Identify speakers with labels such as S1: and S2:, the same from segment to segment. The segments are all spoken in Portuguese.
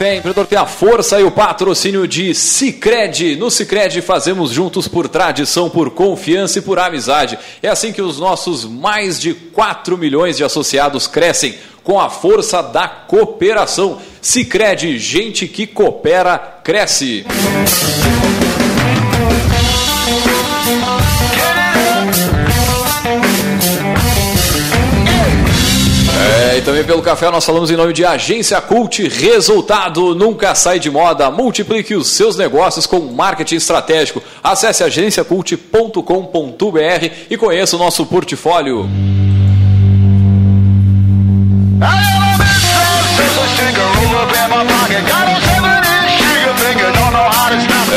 S1: Café Empreendedor tem a força e o patrocínio de Cicred. No Cicred fazemos juntos por tradição, por confiança e por amizade. É assim que os nossos mais de 4 milhões de associados crescem com a força da cooperação. Cicred, gente que coopera, cresce. É, e também pelo café nós falamos em nome de Agência Cult. Resultado nunca sai de moda. Multiplique os seus negócios com marketing estratégico. Acesse agenciacult.com.br e conheça o nosso portfólio.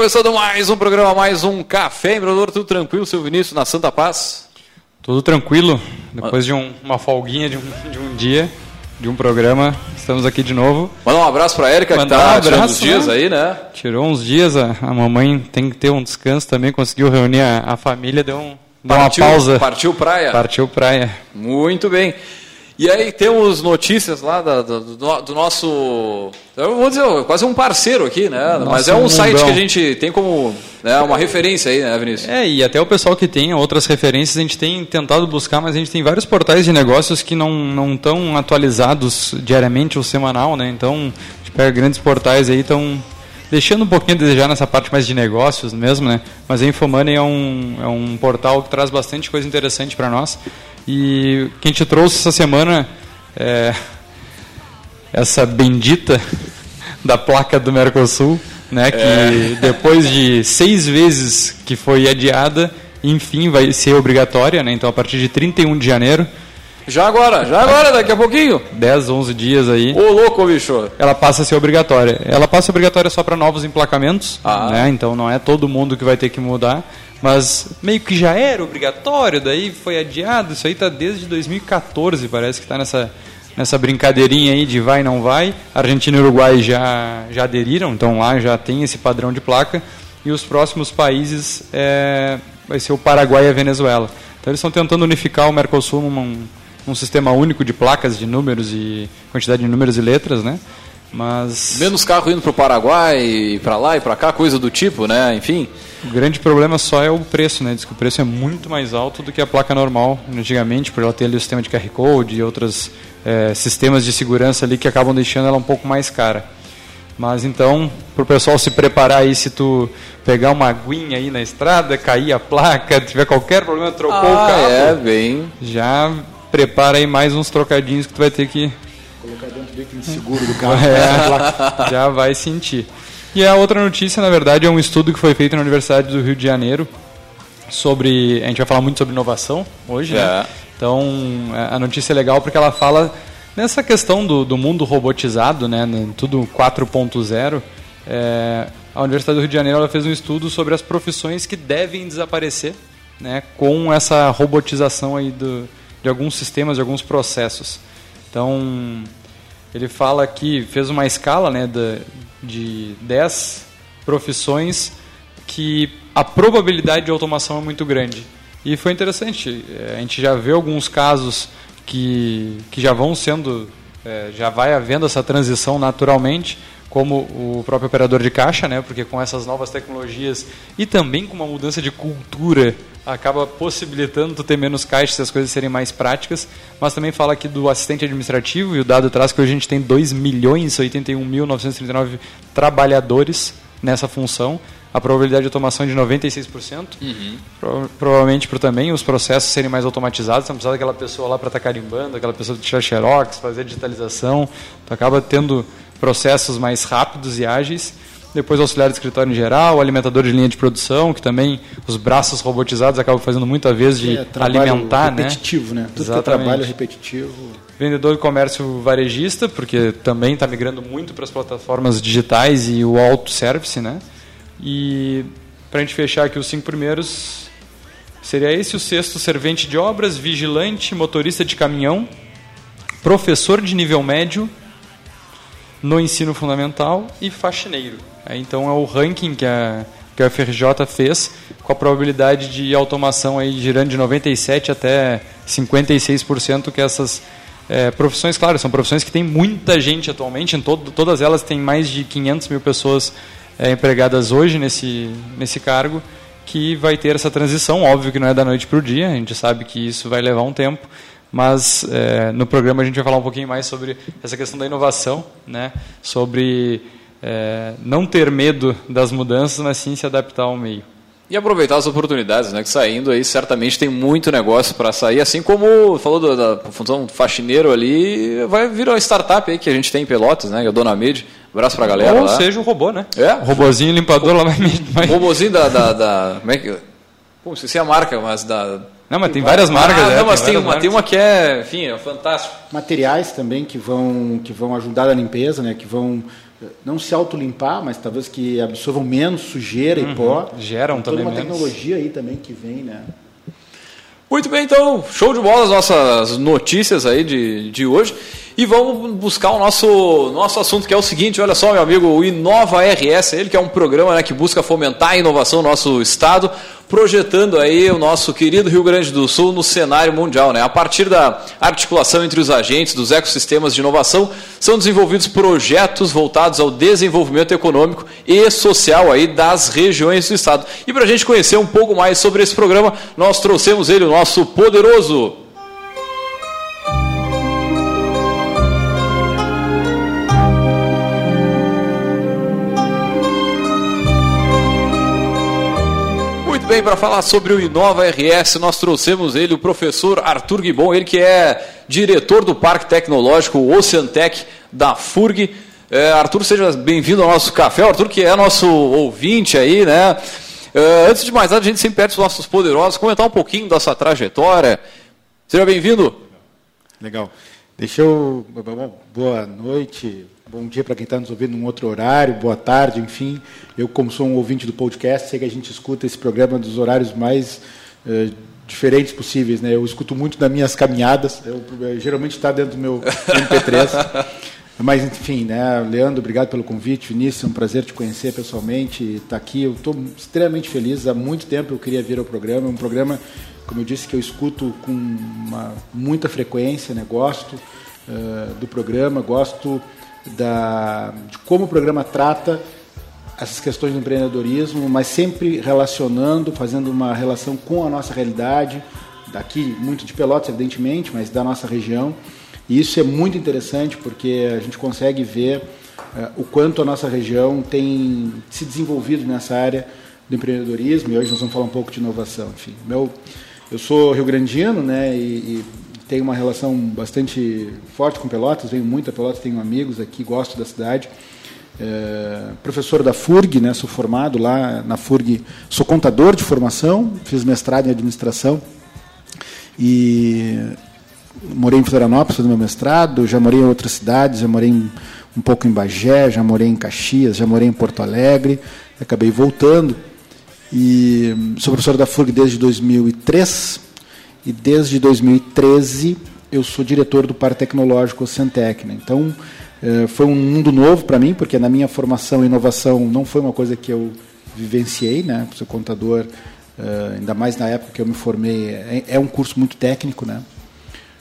S1: começando mais um programa, mais um Café Empreendedor. Tudo tranquilo, seu Vinícius, na Santa Paz?
S2: Tudo tranquilo. Depois de um- uma folguinha de um, de um dia, de um programa, estamos aqui de novo.
S1: Mandar um abraço pra Érica, que
S2: Mandar
S1: tá
S2: um
S1: tirando os dias
S2: né?
S1: aí, né?
S2: Tirou uns dias, a, a mamãe tem que ter um descanso também, conseguiu reunir a, a família, deu, um, deu uma
S1: Partiu-
S2: pausa.
S1: Partiu praia.
S2: Partiu praia.
S1: Muito bem. E aí temos notícias lá da- do, do- nosso. Eu vou dizer, quase um parceiro aqui, né? Mas é um
S2: mundão.
S1: site que a gente tem como né, uma referência aí, né, Vinícius?
S2: É, e até o pessoal que tem outras referências, a gente tem tentado buscar, mas a gente tem vários portais de negócios que não não estão atualizados diariamente ou semanal, né? Então, a gente pega grandes portais aí, estão deixando um pouquinho a desejar nessa parte mais de negócios mesmo, né? Mas a Infomoney é um, é um portal que traz bastante coisa interessante para nós. E o que a gente trouxe essa semana é essa bendita da placa do Mercosul, né, que depois de seis vezes que foi adiada, enfim vai ser obrigatória, né, então a partir de 31 de janeiro,
S1: Já agora, já agora, daqui a pouquinho.
S2: 10, 11 dias aí,
S1: Ô, louco, bicho.
S2: ela passa a ser obrigatória. Ela passa obrigatória só para novos emplacamentos,
S1: Ah.
S2: né, então não é todo mundo que vai ter que mudar, mas meio que já era obrigatório, daí foi adiado, isso aí tá desde 2014, parece que está nessa nessa brincadeirinha aí de vai não vai. Argentina e Uruguai já já aderiram, então lá já tem esse padrão de placa e os próximos países é, vai ser o Paraguai e a Venezuela. Então eles estão tentando unificar o Mercosul num, num sistema único de placas, de números e quantidade de números e letras, né? Mas
S1: Menos carro indo pro Paraguai, e pra lá e pra cá, coisa do tipo, né? Enfim.
S2: o grande problema só é o preço, né? Diz que o preço é muito mais alto do que a placa normal antigamente, por ela ter ali o sistema de QR Code e outros eh, sistemas de segurança ali que acabam deixando ela um pouco mais cara. Mas então, para o pessoal se preparar aí, se tu pegar uma aguinha aí na estrada, cair a placa, tiver qualquer problema, trocou o
S1: Ah,
S2: cabo,
S1: é, bem.
S2: já prepara aí mais uns trocadinhos que tu vai ter que
S3: Colocar dentro do seguro do carro.
S2: é, já vai sentir. E a outra notícia, na verdade, é um estudo que foi feito na Universidade do Rio de Janeiro sobre. A gente vai falar muito sobre inovação hoje, né?
S1: É.
S2: Então, a notícia é legal porque ela fala nessa questão do, do mundo robotizado, né? Tudo 4.0. É, a Universidade do Rio de Janeiro fez um estudo sobre as profissões que devem desaparecer né, com essa robotização aí do, de alguns sistemas, de alguns processos. Então, ele fala aqui, fez uma escala né, de 10 profissões que a probabilidade de automação é muito grande. E foi interessante, eh, a gente já vê alguns casos que, que já vão sendo, eh, já vai havendo essa transição naturalmente, como o próprio operador de caixa, né? Porque com essas novas tecnologias e também com uma mudança de cultura acaba possibilitando tu ter menos caixas e as coisas serem mais práticas, mas também fala aqui do assistente administrativo e o dado traz que hoje a gente tem 2 milhões 81.939 trabalhadores nessa função, a probabilidade de automação é de 96%, uhum. Pro, provavelmente por também os processos serem mais automatizados, não precisa daquela pessoa lá para estar tá carimbando, aquela pessoa tirar xerox, fazer digitalização, tu acaba tendo processos mais rápidos e ágeis. Depois auxiliar de escritório em geral, alimentador de linha de produção, que também os braços robotizados acabam fazendo muita vez de é, alimentar,
S3: né? repetitivo,
S2: né?
S3: né? Tudo Exatamente. que é trabalho repetitivo.
S2: Vendedor de comércio varejista, porque também está migrando muito para as plataformas digitais e o auto-service, né? E para a gente fechar aqui os cinco primeiros, seria esse o sexto servente de obras, vigilante, motorista de caminhão, professor de nível médio no ensino fundamental e faxineiro. Então é o ranking que a, que a FRJ fez com a probabilidade de automação aí girando de 97 até 56% que essas é, profissões, claro, são profissões que tem muita gente atualmente, em todo, todas elas têm mais de 500 mil pessoas é, empregadas hoje nesse, nesse cargo, que vai ter essa transição, óbvio que não é da noite para o dia, a gente sabe que isso vai levar um tempo, mas é, no programa a gente vai falar um pouquinho mais sobre essa questão da inovação, né? sobre é, não ter medo das mudanças, mas sim se adaptar ao meio.
S1: E aproveitar as oportunidades, né? Que saindo aí certamente tem muito negócio para sair, assim como falou da, da função faxineiro ali, vai vir uma startup aí que a gente tem em Pelotas, né? Que é a Dona Mede. Abraço pra galera.
S2: Ou
S1: lá.
S2: seja, o robô, né?
S1: É.
S2: O robozinho limpador lá vai.
S1: O robozinho da. da, da como é que. Pô, esqueci a marca, mas da.
S2: Não, mas tem, tem várias marcas. Ah,
S1: é, não, mas tem, tem uma, tem uma que é, enfim, é fantástico.
S3: Materiais também que vão, que vão ajudar na limpeza, né? Que vão não se autolimpar, mas talvez que absorvam menos sujeira uhum. e pó.
S2: Geram
S3: Tem
S2: também
S3: toda uma menos. tecnologia aí também que vem, né?
S1: Muito bem, então, show de bola as nossas notícias aí de, de hoje. E vamos buscar o nosso, nosso assunto, que é o seguinte, olha só, meu amigo, o Inova RS, ele que é um programa né, que busca fomentar a inovação no nosso estado, projetando aí o nosso querido Rio Grande do Sul no cenário mundial. Né? A partir da articulação entre os agentes dos ecossistemas de inovação, são desenvolvidos projetos voltados ao desenvolvimento econômico e social aí das regiões do estado. E para a gente conhecer um pouco mais sobre esse programa, nós trouxemos ele, o nosso poderoso bem, para falar sobre o Inova RS, nós trouxemos ele, o professor Arthur Guibon, ele que é diretor do Parque Tecnológico Oceantec da FURG. É, Arthur, seja bem-vindo ao nosso café. Arthur, que é nosso ouvinte aí, né? É, antes de mais nada, a gente sempre pede os nossos poderosos comentar um pouquinho da sua trajetória. Seja bem-vindo.
S3: Legal. Deixa eu. Boa noite, Bom dia para quem está nos ouvindo num outro horário, boa tarde, enfim. Eu, como sou um ouvinte do podcast, sei que a gente escuta esse programa dos horários mais uh, diferentes possíveis. Né? Eu escuto muito nas minhas caminhadas, eu, eu geralmente está dentro do meu MP3. Mas, enfim, né, Leandro, obrigado pelo convite. Vinícius, é um prazer te conhecer pessoalmente, estar tá aqui. Eu estou extremamente feliz. Há muito tempo eu queria vir ao programa. É um programa, como eu disse, que eu escuto com uma, muita frequência, né? gosto uh, do programa, gosto da, de como o programa trata essas questões do empreendedorismo, mas sempre relacionando, fazendo uma relação com a nossa realidade, daqui, muito de Pelotas, evidentemente, mas da nossa região. E isso é muito interessante porque a gente consegue ver uh, o quanto a nossa região tem se desenvolvido nessa área do empreendedorismo, e hoje nós vamos falar um pouco de inovação. Enfim, meu, eu sou rio-grandino, né, e, e tenho uma relação bastante forte com Pelotas, venho muito a Pelotas, tenho amigos aqui, gosto da cidade. É, professor da FURG, né, sou formado lá na FURG, sou contador de formação, fiz mestrado em administração e morei em Florianópolis fazendo meu mestrado, já morei em outras cidades, já morei em, um pouco em Bagé, já morei em Caxias, já morei em Porto Alegre, acabei voltando e sou professor da FURG desde 2003 e desde 2013 eu sou diretor do Par Tecnológico Centec. Né? Então, eh, foi um mundo novo para mim, porque na minha formação, inovação não foi uma coisa que eu vivenciei, né? Ser contador, eh, ainda mais na época que eu me formei, é, é um curso muito técnico, né?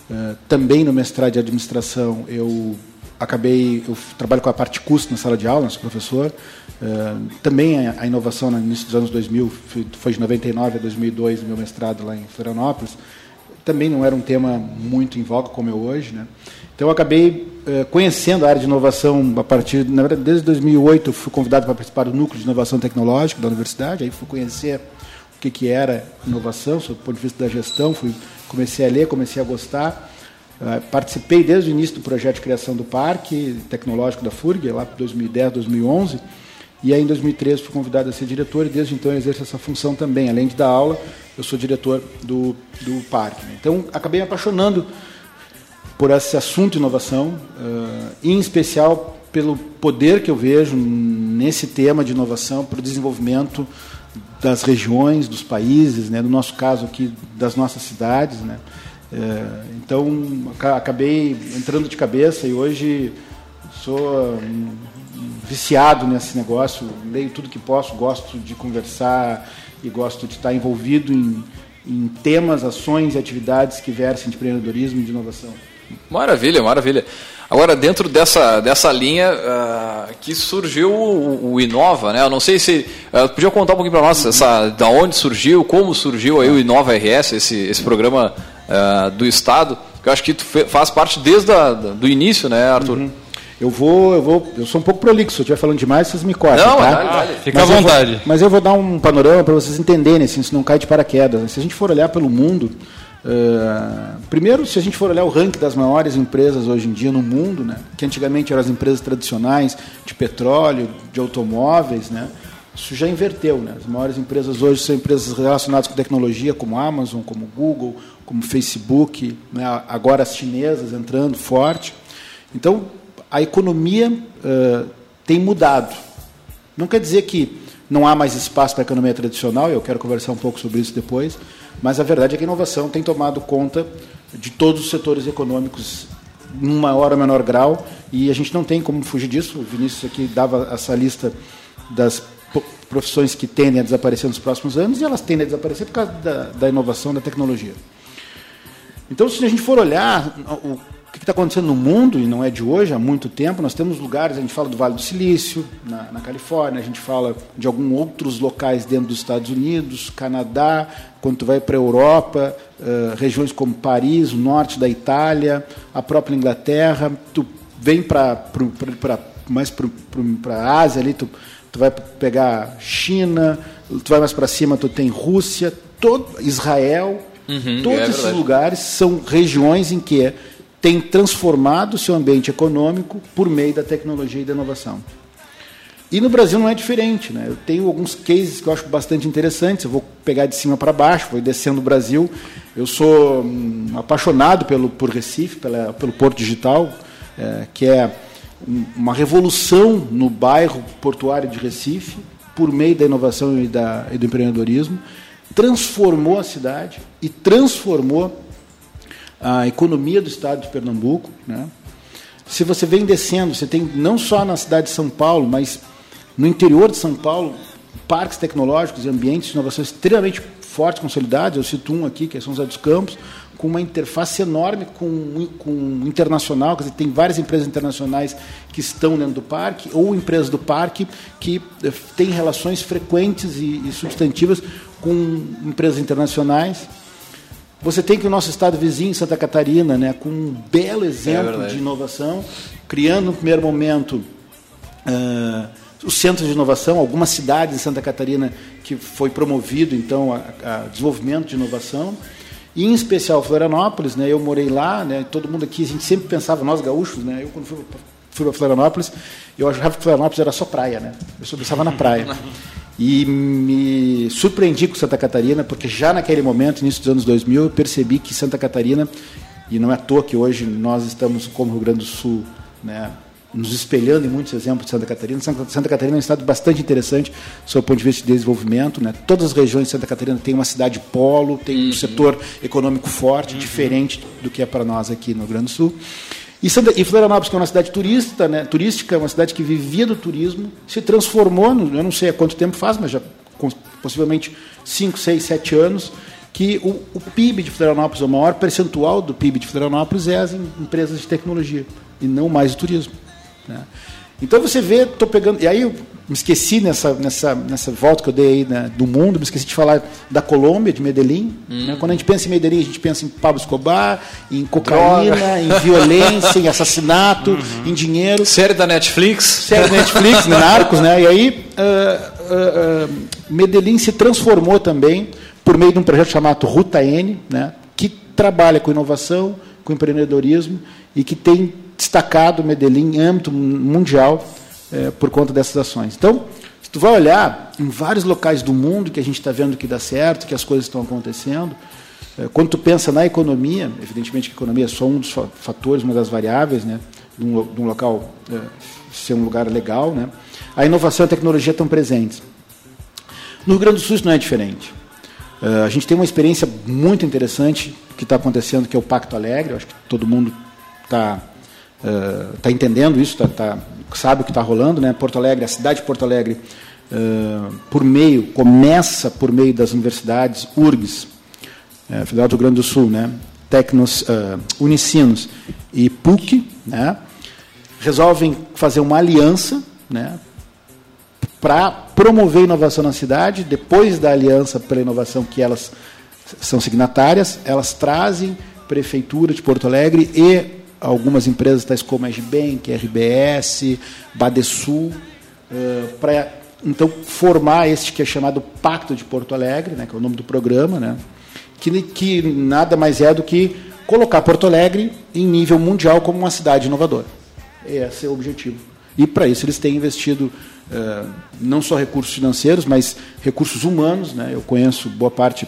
S3: Eh, também no mestrado de administração eu acabei, eu trabalho com a parte custo na sala de aula, sou professor. Uh, também a, inovação no início dos anos 2000, foi de 99 a 2002, meu mestrado lá em Florianópolis, também não era um tema muito em voga como é hoje. Né? Então, eu acabei uh, conhecendo a área de inovação a partir, na verdade, desde 2008, fui convidado para participar do núcleo de inovação tecnológica da universidade, aí fui conhecer o que, que era inovação, do ponto de vista da gestão, fui, comecei a ler, comecei a gostar. Uh, participei desde o início do projeto de criação do Parque Tecnológico da FURG, lá para 2010, 2011, e aí em 2013 fui convidado a ser diretor e desde então exerço essa função também. Além de dar aula, eu sou diretor do, do parque. Né? Então acabei me apaixonando por esse assunto inovação, uh, em especial pelo poder que eu vejo nesse tema de inovação para o desenvolvimento das regiões, dos países, né? no nosso caso aqui das nossas cidades, né? É, então, acabei entrando de cabeça e hoje sou hum, viciado nesse negócio, leio tudo que posso, gosto de conversar e gosto de estar envolvido em, em temas, ações e atividades que versem de empreendedorismo e de inovação.
S1: Maravilha, maravilha. Agora, dentro dessa, dessa linha uh, que surgiu o, o, Inova, né? Eu não sei se. Uh, podia contar um pouquinho para nós essa, da onde surgiu, como surgiu aí o Inova RS, esse, esse programa uh, do Estado, que eu acho que tu faz parte desde o do início, né, Arthur? Uhum.
S3: Eu vou, eu vou, eu sou um pouco prolixo, se eu estiver falando demais, vocês me cortam,
S1: não,
S3: tá?
S1: Vale, vale.
S2: Fica mas à vontade.
S3: Vou, mas eu vou dar um panorama para vocês entenderem, assim, se não cai de paraquedas. Se a gente for olhar pelo mundo, uh, primeiro, se a gente for olhar o ranking das maiores empresas hoje em dia no mundo, né, que antigamente eram as empresas tradicionais de petróleo, de automóveis, né, isso já inverteu. Né? As maiores empresas hoje são empresas relacionadas com tecnologia, como Amazon, como Google, como Facebook, né? agora as chinesas entrando forte. Então, a economia uh, tem mudado. Não quer dizer que não há mais espaço para a economia tradicional, eu quero conversar um pouco sobre isso depois, mas a verdade é que a inovação tem tomado conta de todos os setores econômicos em maior ou menor grau, e a gente não tem como fugir disso. O Vinícius aqui dava essa lista das profissões que tendem a desaparecer nos próximos anos, e elas tendem a desaparecer por causa da, da inovação, da tecnologia. Então, se a gente for olhar o que está acontecendo no mundo, e não é de hoje, há muito tempo, nós temos lugares, a gente fala do Vale do Silício, na, na Califórnia, a gente fala de alguns outros locais dentro dos Estados Unidos, Canadá, quando tu vai para a Europa, uh, regiões como Paris, o norte da Itália, a própria Inglaterra, tu vem para mais para a Ásia ali, tu, tu vai pegar China, tu vai mais para cima, tu tem Rússia, todo, Israel, Uhum, Todos é esses lugares são regiões em que tem transformado seu ambiente econômico por meio da tecnologia e da inovação. E no Brasil não é diferente. Né? Eu tenho alguns cases que eu acho bastante interessantes. Eu vou pegar de cima para baixo, vou descendo o Brasil. Eu sou hum, apaixonado pelo, por Recife, pela, pelo Porto Digital, é, que é uma revolução no bairro portuário de Recife, por meio da inovação e, da, e do empreendedorismo transformou a cidade e transformou a economia do estado de Pernambuco. Né? Se você vem descendo, você tem não só na cidade de São Paulo, mas no interior de São Paulo, parques tecnológicos e ambientes de inovação extremamente fortes, consolidados. Eu cito um aqui, que é São José dos Campos, com uma interface enorme com, com internacional, quer dizer, tem várias empresas internacionais que estão dentro do parque, ou empresas do parque que eh, têm relações frequentes e, e substantivas com empresas internacionais. Você tem que o nosso estado vizinho, Santa Catarina, né, com um belo exemplo é de inovação, criando no primeiro momento uh, os centros de inovação, algumas cidades em Santa Catarina que foi promovido então a, a desenvolvimento de inovação, e em especial Florianópolis, né, eu morei lá, né, todo mundo aqui a gente sempre pensava nós gaúchos, né, eu quando fui, fui para Florianópolis, eu achava que Florianópolis era só praia, né, eu só pensava na praia. E me surpreendi com Santa Catarina, porque já naquele momento, início dos anos 2000, eu percebi que Santa Catarina, e não é à toa que hoje nós estamos, como Rio Grande do Sul, né, nos espelhando em muitos exemplos de Santa Catarina. Santa Catarina é um estado bastante interessante, sob o ponto de vista de desenvolvimento. Né? Todas as regiões de Santa Catarina têm uma cidade polo, tem um uhum. setor econômico forte, uhum. diferente do que é para nós aqui no Rio Grande do Sul. E, Santa, e Florianópolis, que é uma cidade turista, né, turística, uma cidade que vivia do turismo, se transformou, eu não sei há quanto tempo faz, mas já possivelmente 5, 6, 7 anos, que o, o PIB de Florianópolis, o maior percentual do PIB de Florianópolis é as em, empresas de tecnologia e não mais o turismo. Né? Então você vê, estou pegando. E aí me esqueci nessa, nessa, nessa volta que eu dei aí né, do mundo, me esqueci de falar da Colômbia, de Medellín. Hum. Né? Quando a gente pensa em Medellín, a gente pensa em Pablo Escobar, em cocaína, Droga. em violência, em assassinato, uhum. em dinheiro.
S1: Série da Netflix.
S3: Série da Netflix, né, Narcos, né? E aí uh, uh, uh, Medellín se transformou também por meio de um projeto chamado Ruta N, né? que trabalha com inovação, com empreendedorismo e que tem destacado Medellín em âmbito mundial é, por conta dessas ações. Então, se tu vai olhar em vários locais do mundo que a gente está vendo que dá certo, que as coisas estão acontecendo, é, quando tu pensa na economia, evidentemente que a economia é só um dos fatores, uma das variáveis, né, de um, de um local é, ser um lugar legal, né, a inovação e a tecnologia estão presentes. No Rio Grande do Sul isso não é diferente. A gente tem uma experiência muito interessante que está acontecendo, que é o Pacto Alegre. Eu acho que todo mundo está uh, tá entendendo isso, tá, tá, sabe o que está rolando. Né? Porto Alegre, a cidade de Porto Alegre, uh, por meio, começa por meio das universidades, URGS, uh, Federal do Rio Grande do Sul, né? Tecnos, Unicinos e PUC, né? resolvem fazer uma aliança né? para promover inovação na cidade. Depois da aliança pela inovação que elas são signatárias, elas trazem Prefeitura de Porto Alegre e algumas empresas tais como a Bank, RBS, Badesul, uh, para então formar este que é chamado Pacto de Porto Alegre, né, que é o nome do programa, né, que, que nada mais é do que colocar Porto Alegre em nível mundial como uma cidade inovadora. Esse é o objetivo. E para isso eles têm investido uh, não só recursos financeiros, mas recursos humanos. Né? Eu conheço boa parte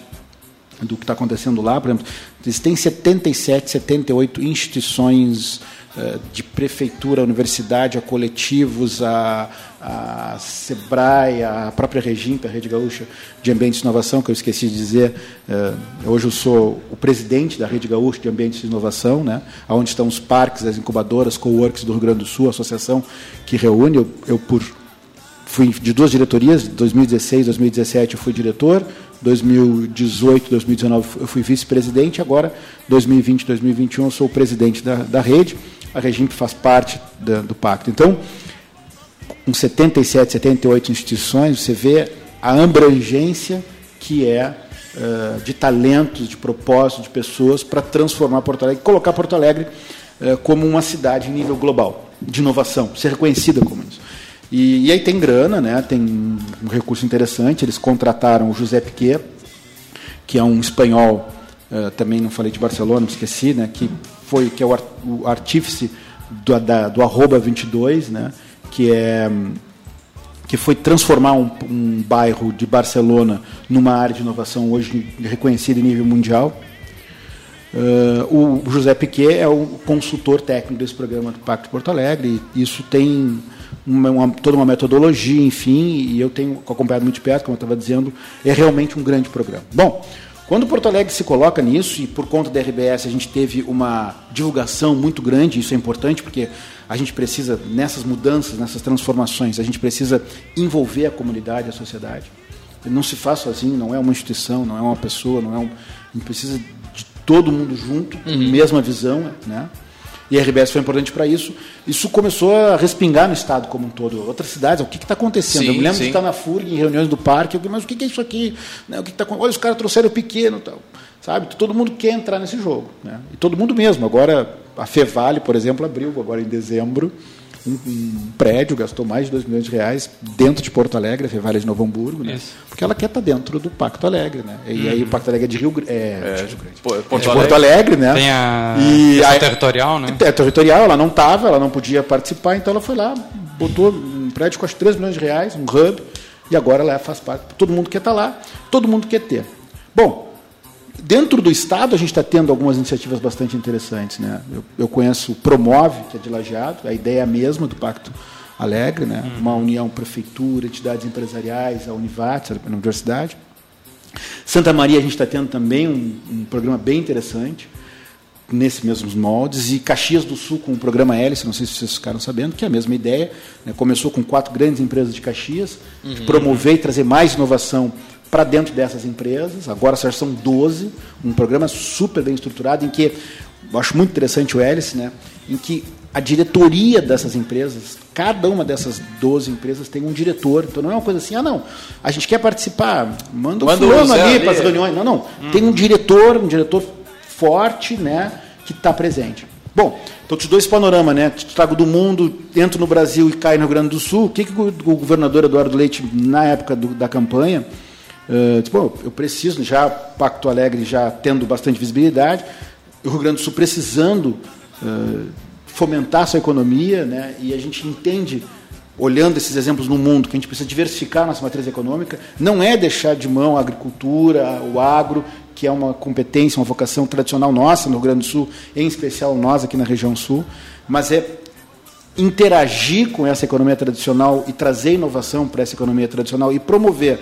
S3: do que está acontecendo lá. Por exemplo, existem 77, 78 instituições uh, de prefeitura, universidade, a coletivos, a, a SEBRAE, a própria Regimp, a Rede Gaúcha de Ambientes de Inovação, que eu esqueci de dizer. Uh, hoje eu sou o presidente da Rede Gaúcha de Ambientes de Inovação, né, onde estão os parques, as incubadoras, co-works do Rio Grande do Sul, a associação que reúne. Eu, eu por fui de duas diretorias, 2016, 2017 eu fui diretor, 2018, 2019 eu fui vice-presidente, agora 2020, 2021 eu sou o presidente da, da rede, a Regimp faz parte da, do pacto. Então, com 77, 78 instituições, você vê a abrangência que é uh, de talentos, de propósito, de pessoas para transformar Porto Alegre, colocar Porto Alegre uh, como uma cidade em nível global, de inovação, ser reconhecida como isso. E, e, aí tem grana, né? tem um recurso interessante. Eles contrataram o José Piquet, que é um espanhol, uh, também não falei de Barcelona, esqueci, né? que, foi, que é o, o artífice do, da, do Arroba 22, né? que, é, que foi transformar um, um bairro de Barcelona numa área de inovação hoje reconhecida em nível mundial. Uh, o José Piquet é o consultor técnico desse programa do Pacto de Porto Alegre, isso tem uma, uma, toda uma metodologia, enfim, e eu tenho acompanhado muito de perto, como eu estava dizendo, é realmente um grande programa. Bom, quando Porto Alegre se coloca nisso, e por conta da RBS a gente teve uma divulgação muito grande, isso é importante porque a gente precisa, nessas mudanças, nessas transformações, a gente precisa envolver a comunidade, a sociedade. Não se faz sozinho, não é uma instituição, não é uma pessoa, não é um. A gente precisa de todo mundo junto, uhum. mesma visão, né? E a RBS foi importante para isso. Isso começou a respingar no estado como um todo. Outras cidades, o que está acontecendo? Sim, eu me lembro sim. de estar na FURG, em reuniões do parque, eu, mas o que é isso aqui? Né, o que tá, olha, os caras trouxeram o pequeno tal. Sabe? Todo mundo quer entrar nesse jogo. Né? E todo mundo mesmo. Agora, a Fevale, por exemplo, abriu agora em dezembro um, um, prédio, gastou mais de 2 milhões de reais dentro de Porto Alegre, a Fevale de Novo Hamburgo, né? porque ela quer estar dentro do Pacto Alegre. Né? E uhum. aí o Pacto Alegre é de Rio, é, é, de, Porto,
S2: Porto, é Porto Alegre, né? Tem a e a, territorial, né?
S3: É territorial, ela não estava, ela não podia participar, então ela foi lá, botou um prédio com 3 milhões de reais, um hub, e agora ela faz parte. Todo mundo quer estar lá, todo mundo quer ter. Bom, Dentro do Estado, a gente está tendo algumas iniciativas bastante interessantes. Né? Eu, eu, conheço o Promove, que é de Lajeado, a ideia é mesma do Pacto Alegre, né? Uhum. uma união prefeitura, entidades empresariais, a Univat, a universidade. Santa Maria, a gente está tendo também um, um, programa bem interessante, nesses mesmos moldes, e Caxias do Sul com o programa Hélice, não sei se vocês ficaram sabendo, que é a mesma ideia. Né? Começou com quatro grandes empresas de Caxias, uhum. de promover e trazer mais inovação para dentro dessas empresas. Agora já são 12, um programa super bem estruturado em que eu acho muito interessante o Hélice, né? Em que a diretoria dessas empresas, cada uma dessas 12 empresas tem um diretor. Então não é uma coisa assim, ah não, a gente quer participar, manda, manda o fulano ali para as reuniões. Não, não. Hum. Tem um diretor, um diretor forte, né, que está presente. Bom, então te dou esse panorama, né? Te trago do mundo, entro no Brasil e caio no Rio Grande do Sul. O que, que o governador Eduardo Leite, na época do, da campanha, disse, bom, eu preciso, já Pacto Alegre já tendo bastante visibilidade, o Rio Grande do Sul precisando uh, fomentar sua economia, né? E a gente entende, olhando esses exemplos no mundo, que a gente precisa diversificar nossa matriz econômica, não é deixar de mão a agricultura, o agro, que é uma competência, uma vocação tradicional nossa no Rio Grande do Sul, em especial nós aqui na região sul, mas é interagir com essa economia tradicional e trazer inovação para essa economia tradicional e promover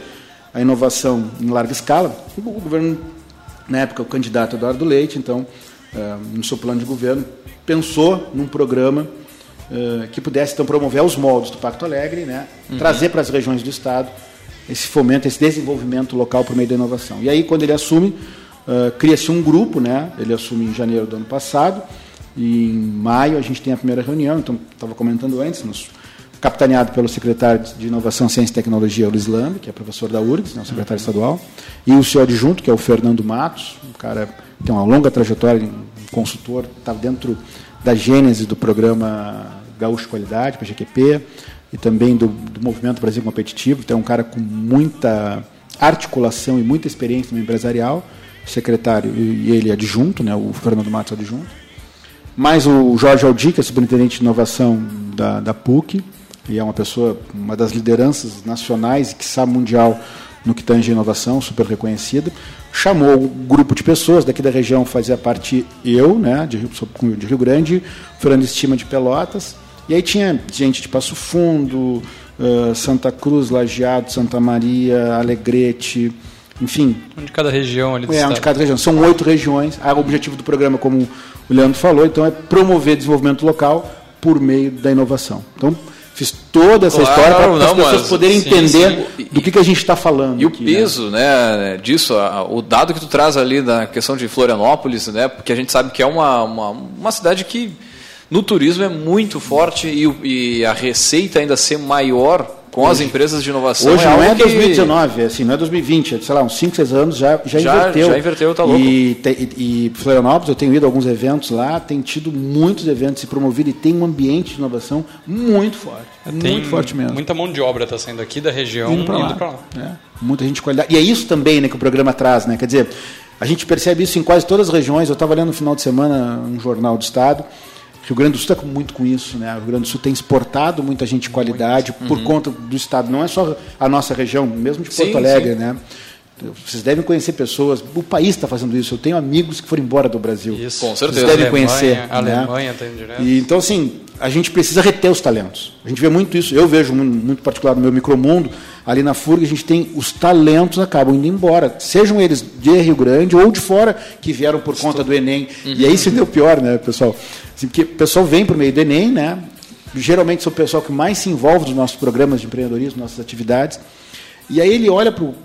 S3: a inovação em larga escala. O governo, na época, o candidato Eduardo Leite, então, eh, no seu plano de governo, pensou num programa eh, que pudesse então promover os moldes do Pacto Alegre, né, uhum. trazer para as regiões do estado esse fomento, esse desenvolvimento local por meio da inovação. E aí, quando ele assume, uh, cria-se um grupo, né? ele assume em janeiro do ano passado, e em maio a gente tem a primeira reunião, então estava comentando antes, nos, capitaneado pelo secretário de Inovação, Ciência e Tecnologia, Luiz Lambe, que é professor da URGS, né, o secretário estadual, e o senhor adjunto, que é o Fernando Matos, um cara que tem uma longa trajetória, um consultor, está dentro da gênese do programa Gaúcho Qualidade, PGQP, e também do, do Movimento Brasil Competitivo. Então, é um cara com muita articulação e muita experiência no empresarial, secretário e ele adjunto, né, o Fernando Matos adjunto. Mais o Jorge Aldi, que é superintendente de inovação da, da PUC, e é uma pessoa, uma das lideranças nacionais e que sabe mundial no que tange inovação, super reconhecida. Chamou um grupo de pessoas daqui da região, fazia parte eu, né, de Rio, de Rio Grande, Fernando Estima de Pelotas, e aí tinha gente de Passo Fundo, uh, Santa Cruz, Lajeado, Santa Maria, Alegrete, enfim.
S2: Um de cada região ali do
S3: É,
S2: estado.
S3: um de cada região. São oito regiões. Ah, o objetivo do programa, como o Leandro falou, então é promover desenvolvimento local por meio da inovação. Então, fiz toda essa claro, história para as pessoas poderem sim, entender sim. do que, que a gente está falando.
S1: E aqui, o né? peso né? né, disso, o dado que tu traz ali da questão de Florianópolis, né, porque a gente sabe que é uma, uma, uma cidade que no turismo é muito forte e, e a receita ainda ser maior com hoje, as empresas de inovação.
S3: Hoje é não é 2019, assim, não é 2020, é, sei lá, uns 5, 6 anos já, já, já inverteu.
S1: Já inverteu, tá louco.
S3: E, e, e, Florianópolis, eu tenho ido a alguns eventos lá, tem tido muitos eventos se promovido e tem um ambiente de inovação muito forte. É tem muito forte mesmo.
S2: Muita mão de obra está saindo aqui da região indo para lá. lá.
S3: É, muita gente qualidade. E é isso também né, que o programa traz, né? Quer dizer, a gente percebe isso em quase todas as regiões. Eu estava lendo no final de semana um jornal do Estado Rio Grande do Sul está muito com isso, né? O Rio Grande do Sul tem exportado muita gente de qualidade por uhum. conta do estado. Não é só a nossa região, mesmo de Porto sim, Alegre, sim. né? Vocês devem conhecer pessoas. O país está fazendo isso. Eu tenho amigos que foram embora do Brasil.
S1: Isso, com certeza.
S3: Vocês devem Alemanha, conhecer. A
S2: né? Alemanha tem direto.
S3: E, então, assim, a gente precisa reter os talentos. A gente vê muito isso. Eu vejo muito particular no meu micromundo. Ali na FURG, a gente tem os talentos acabam indo embora. Sejam eles de Rio Grande ou de fora, que vieram por Estou... conta do Enem. Uhum. E aí se deu pior, né, pessoal? Assim, porque o pessoal vem por meio do Enem, né? Geralmente são o pessoal que mais se envolve nos nossos programas de empreendedorismo, nossas atividades. E aí ele olha para o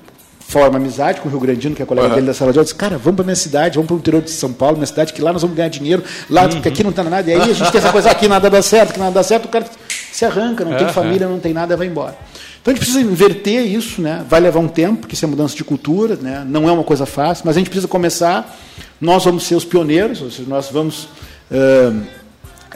S3: forma amizade com o Rio Grandino, que é colega uhum. dele da sala de aula, diz, cara, vamos para minha cidade, vamos para o interior de São Paulo, minha cidade, que lá nós vamos ganhar dinheiro, lá, uhum. porque aqui não está nada. E aí a gente tem essa coisa, aqui nada dá certo, que nada dá certo, o cara se arranca, não uhum. tem família, não tem nada, vai embora. Então a gente precisa inverter isso, né? vai levar um tempo, porque isso é mudança de cultura, né? não é uma coisa fácil, mas a gente precisa começar, nós vamos ser os pioneiros, ou seja, nós vamos uh,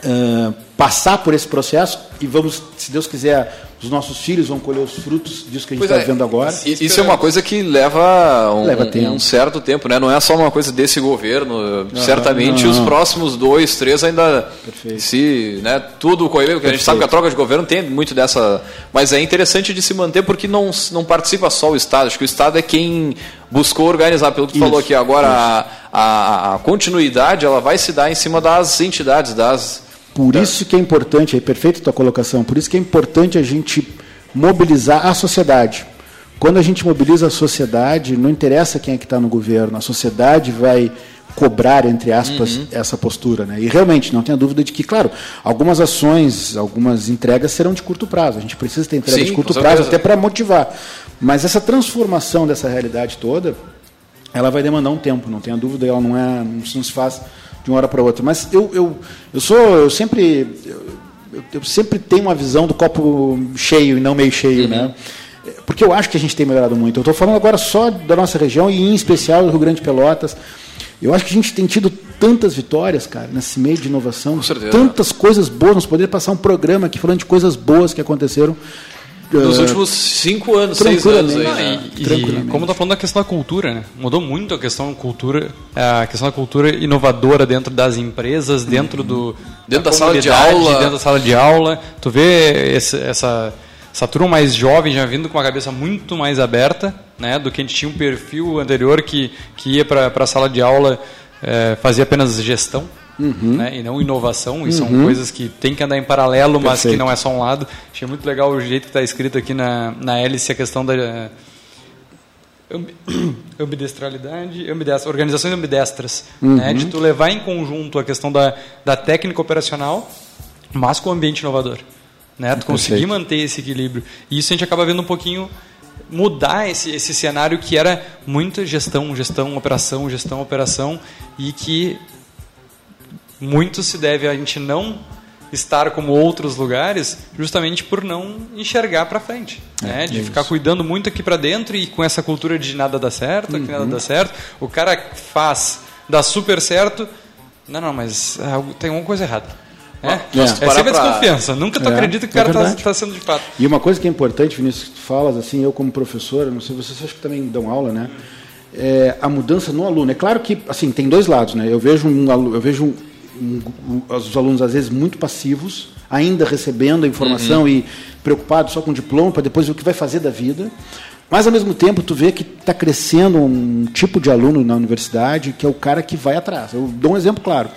S3: uh, passar por esse processo e vamos, se Deus quiser, os nossos filhos vendo colher os frutos disso que a gente está é, vendo agora.
S1: Isso é uma coisa que leva um, leva um, certo tempo, né? Não é só uma coisa desse governo. Não, Certamente não, não. os próximos dois, três ainda Perfeito. se, né? Tudo correr, porque a gente sabe que a troca de governo tem muito dessa, mas é interessante de se manter porque não não participa só o Estado. Acho que o Estado é quem buscou organizar. Pelo que tu isso, falou aqui agora, a, a, a continuidade ela vai se dar em cima das entidades, das
S3: por tá. isso que é importante, é perfeita a tua colocação, por isso que é importante a gente mobilizar a sociedade. Quando a gente mobiliza a sociedade, não interessa quem é que está no governo, a sociedade vai cobrar, entre aspas, uhum. essa postura. Né? E realmente, não tenha dúvida de que, claro, algumas ações, algumas entregas serão de curto prazo. A gente precisa ter entrega Sim, de curto prazo até para motivar. Mas essa transformação dessa realidade toda, ela vai demandar um tempo, não tenha dúvida, ela não, é, não se faz de uma hora para outra. Mas eu, eu, eu sou, eu sempre, eu, eu, sempre tenho uma visão do copo cheio e não meio cheio, uhum. né? Porque eu acho que a gente tem melhorado muito. Eu estou falando agora só da nossa região e em especial do Rio Grande de Pelotas. Eu acho que a gente tem tido tantas vitórias, cara, nesse meio de inovação, tantas coisas boas. Nós poderíamos passar um programa aqui falando de coisas boas que aconteceram
S1: nos uh, últimos cinco anos, seis anos aí. Né?
S2: E, e como está falando da questão da cultura, né? Mudou muito a questão da cultura, a questão da cultura inovadora dentro das empresas, dentro do
S1: dentro da, da sala de aula,
S2: dentro da sala de aula. Tu vê esse, essa essa turma mais jovem já vindo com uma cabeça muito mais aberta, né, do que a gente tinha um perfil anterior que, que ia para a sala de aula é, fazia apenas gestão. Uhum. Né, e não inovação, e uhum. são coisas que tem que andar em paralelo, mas Perfeito. que não é só um lado. Achei muito legal o jeito que está escrito aqui na, na hélice a questão da ambidestralidade, ambidestra, organizações ambidestras, uhum. né, de tu levar em conjunto a questão da, da técnica operacional, mas com o ambiente inovador né? Tu conseguir manter esse equilíbrio. E isso a gente acaba vendo um pouquinho mudar esse, esse cenário que era muita gestão, gestão, operação, gestão, operação e que muito se deve a gente não estar como outros lugares justamente por não enxergar para frente, é, né? De é ficar cuidando muito aqui para dentro e com essa cultura de nada dá certo, uhum. que nada dá certo. O cara faz, dá super certo. Não, não, mas tem alguma coisa errada. É, é. é sempre pra... desconfiança. Nunca tu é, acredita que o cara está é tá sendo de fato.
S3: E uma coisa que é importante, Vinícius, que tu falas, assim, eu como professor, não sei, vocês acho que também dão aula, né? É, a mudança no aluno. É claro que, assim, tem dois lados, né? Eu vejo, um, eu vejo os alunos, às vezes, muito passivos, ainda recebendo a informação uhum. e preocupados só com o diploma, para depois ver o que vai fazer da vida. Mas, ao mesmo tempo, tu vê que está crescendo um tipo de aluno na universidade que é o cara que vai atrás. Eu dou um exemplo claro.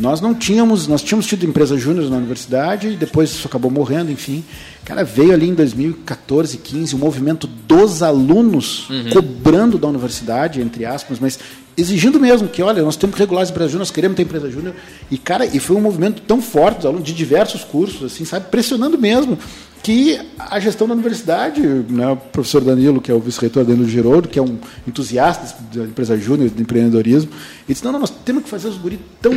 S3: Nós não tínhamos, nós tínhamos tido empresa júnior na universidade e depois isso acabou morrendo, enfim. Cara, veio ali em 2014, 15, o movimento dos alunos uhum. cobrando da universidade, entre aspas, mas exigindo mesmo que, olha, nós temos que regular as empresas júnior, nós queremos ter empresa júnior. E, cara, e foi um movimento tão forte de diversos cursos, assim, sabe, pressionando mesmo que a gestão da universidade, né, o professor Danilo, que é o vice-reitor Danilo Giroldo, que é um entusiasta da empresa júnior, do empreendedorismo, ele disse, não, não, nós temos que fazer os guris tão...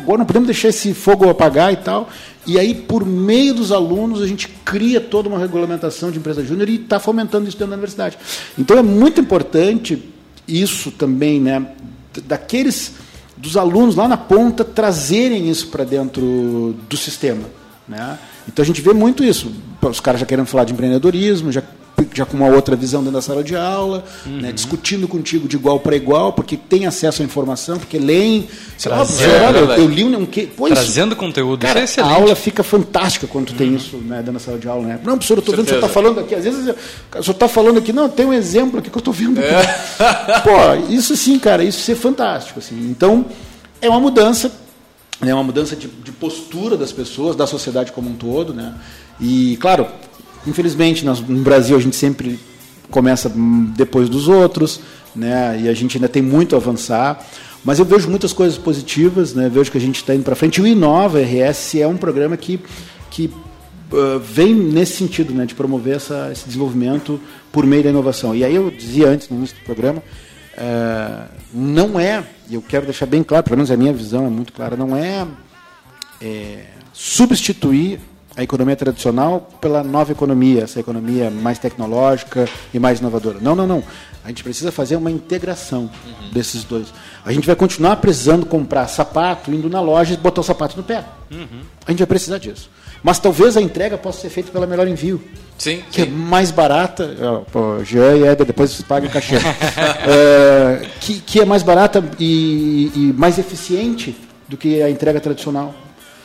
S3: Agora não podemos deixar esse fogo apagar e tal. E aí, por meio dos alunos, a gente cria toda uma regulamentação de empresa júnior e está fomentando isso dentro da universidade. Então, é muito importante isso também, né, daqueles, dos alunos lá na ponta, trazerem isso para dentro do sistema, né? Então a gente vê muito isso. Os caras já querendo falar de empreendedorismo, já, já com uma outra visão dentro da sala de aula, uhum. né, discutindo contigo de igual para igual, porque tem acesso à informação, porque leem.
S2: Trazendo,
S3: olha, eu, eu li um. um que,
S2: pô, Trazendo isso, conteúdo,
S3: cara, isso é A aula fica fantástica quando uhum. tem isso né, dentro da sala de aula. Né? Não, professor, eu estou vendo que você está falando aqui. Às vezes o senhor está falando aqui, não, tem um exemplo aqui que eu estou vendo. É. Pô, isso sim, cara, isso é fantástico. Assim. Então, é uma mudança é uma mudança de, de, postura das pessoas, da sociedade como um todo, né? E claro, infelizmente nós, no Brasil a gente sempre começa depois dos outros, né? E a gente ainda tem muito a avançar, mas eu vejo muitas coisas positivas, né? Vejo que a gente está indo para frente. O Inova RS é um programa que que uh, vem nesse sentido, né? De promover essa, esse desenvolvimento por meio da inovação. E aí eu dizia antes no início do programa é, não é, eu quero deixar bem claro, pelo menos a minha visão é muito clara, não é, é substituir a economia tradicional pela nova economia, essa economia mais tecnológica e mais inovadora. Não, não, não. A gente precisa fazer uma integração uhum. desses dois. A gente vai continuar precisando comprar sapato, indo na loja e botar o sapato no pé. Uhum. A gente vai precisar disso. Mas talvez a entrega possa ser feita pela melhor envio.
S1: Sim.
S3: Que é sim. é mais barata. Pô, Jean e Eder, depois vocês pagam o cachê. é, que, que é mais barata e, e mais eficiente do que a entrega tradicional.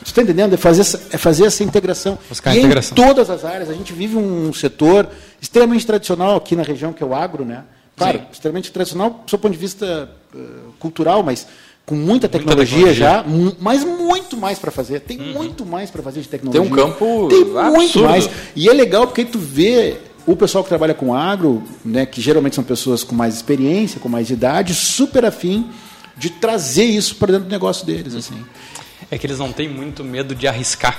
S3: Você está entendendo? É fazer, essa, é fazer essa integração.
S2: Buscar e integração.
S3: em todas as áreas. A gente vive um setor extremamente tradicional aqui na região, que é o agro, né? Claro, Sim. extremamente tradicional do ponto de vista uh, cultural, mas com muita tecnologia, muita tecnologia. já, mas muito mais para fazer. Tem uhum. muito mais para fazer de tecnologia.
S1: Tem um campo
S3: Tem muito mais. E é legal porque tu vê o pessoal que trabalha com agro, né, que geralmente são pessoas com mais experiência, com mais idade, super afim de trazer isso para dentro do negócio deles. assim.
S2: É que eles não têm muito medo de arriscar,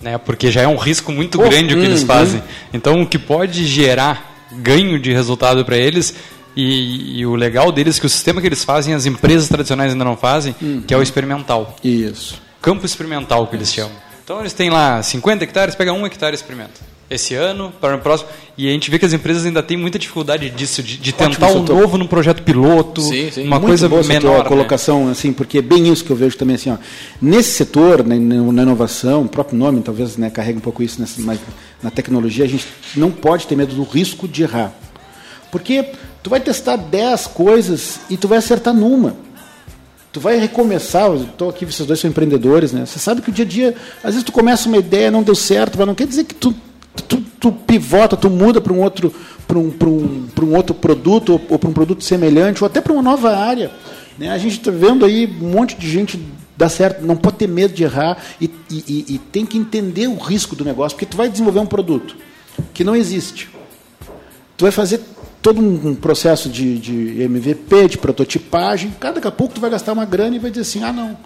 S2: né? porque já é um risco muito oh, grande o que hum, eles fazem. Hum. Então, o que pode gerar ganho de resultado para eles e, e, o legal deles é que o sistema que eles fazem, as empresas tradicionais ainda não fazem, uhum. que é o experimental.
S3: Isso.
S2: Campo experimental, que eles chamam. Então eles têm lá 50 hectares, pega um hectare e experimenta. Esse ano, para o próximo. E a gente vê que as empresas ainda têm muita dificuldade disso, de, de tentar um novo num projeto piloto, sim, sim. uma Muito coisa boa menor. A
S3: né? colocação, assim, porque é bem isso que eu vejo também, assim, ó, nesse setor, né, na inovação, o próprio nome talvez né, carregue um pouco isso, nessa, mas na tecnologia, a gente não pode ter medo do risco de errar. Porque tu vai testar 10 coisas e tu vai acertar numa. Tu vai recomeçar, estou aqui, vocês dois são empreendedores, né? Você sabe que o dia a dia, às vezes tu começa uma ideia, não deu certo, mas não quer dizer que tu, tu, tu pivota, tu muda para um outro para um, um, um outro produto ou, ou para um produto semelhante ou até para uma nova área. Né? A gente está vendo aí um monte de gente dar certo, não pode ter medo de errar e, e, e tem que entender o risco do negócio, porque tu vai desenvolver um produto que não existe. Tu vai fazer todo um processo de, de MVP, de prototipagem. Cada a pouco tu vai gastar uma grana e vai dizer assim, ah não,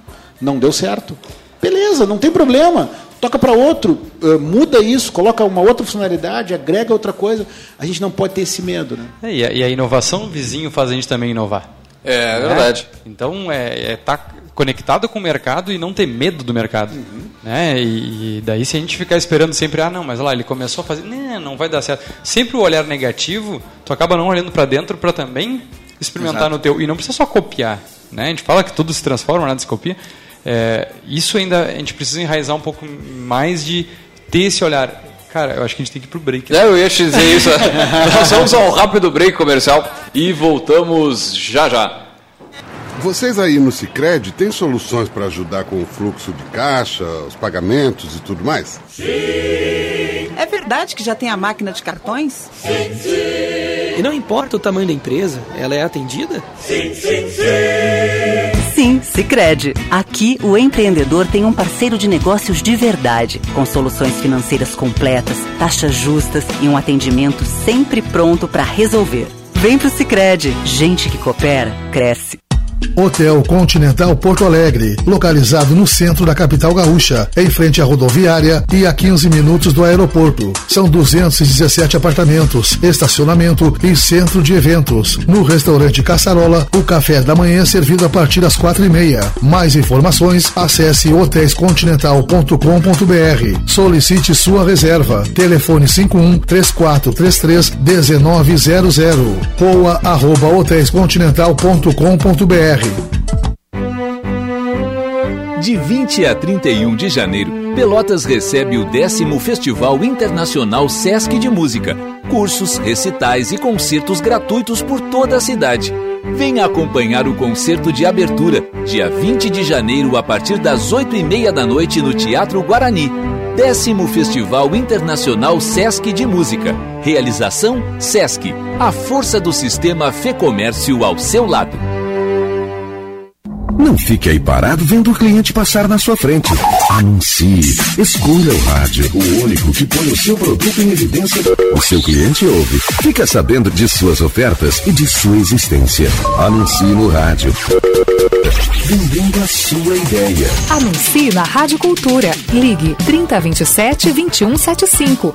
S3: não deu certo. Beleza, não tem problema. Toca para outro, uh, muda isso, coloca uma outra funcionalidade, agrega outra coisa. A gente não pode ter esse medo. Né?
S2: É, e, a, inovação vizinho faz a gente também inovar.
S1: É, é verdade.
S2: Então, é, é tá conectado com o mercado e não ter medo do mercado. Uhum. Né? E, e, daí, se a gente ficar esperando sempre, ah, não, mas lá, ele começou a fazer, não, não vai dar certo. Sempre o olhar negativo, tu acaba não olhando para dentro para também experimentar Exato. no teu. E não precisa só copiar. Né? A gente fala que tudo se transforma, nada se copia. É, isso ainda a gente precisa enraizar um pouco mais de ter esse olhar. Cara, eu acho que a gente tem que ir pro break.
S1: Né? É, eu ia te dizer isso. Nós vamos a um rápido break comercial e voltamos já já.
S4: Vocês aí no Cicred têm soluções para ajudar com o fluxo de caixa, os pagamentos e tudo mais?
S5: Sim! É verdade que já tem a máquina de cartões?
S6: Sim, sim! E não importa o tamanho da empresa, ela é atendida?
S5: Sim, sim, sim! Sim, Cicred. Aqui o empreendedor tem um parceiro de negócios de verdade, com soluções financeiras completas, taxas justas e um atendimento sempre pronto para resolver. Vem pro Cicred. Gente que coopera, cresce.
S7: Hotel Continental Porto Alegre, localizado no centro da capital gaúcha, em frente à rodoviária e a 15 minutos do aeroporto. São 217 apartamentos, estacionamento e centro de eventos. No restaurante Caçarola, o café da manhã é servido a partir das quatro e meia. Mais informações, acesse hotéiscontinental.com.br. Solicite sua reserva. Telefone 51 3433 1900 ou arroba hotéiscontinental.com.br
S8: de 20 a 31 de janeiro, Pelotas recebe o décimo Festival Internacional Sesc de Música. Cursos, recitais e concertos gratuitos por toda a cidade. Venha acompanhar o concerto de abertura, dia 20 de janeiro, a partir das 8 e meia da noite, no Teatro Guarani. Décimo Festival Internacional Sesc de Música. Realização Sesc. A força do sistema Fê Comércio ao seu lado.
S9: Não fique aí parado vendo o cliente passar na sua frente. Anuncie. Escolha o rádio, o único que põe o seu produto em evidência. O seu cliente ouve. Fica sabendo de suas ofertas e de sua existência. Anuncie no rádio. Vendendo a sua ideia.
S10: Anuncie na Rádio Cultura. Ligue 3027 2175.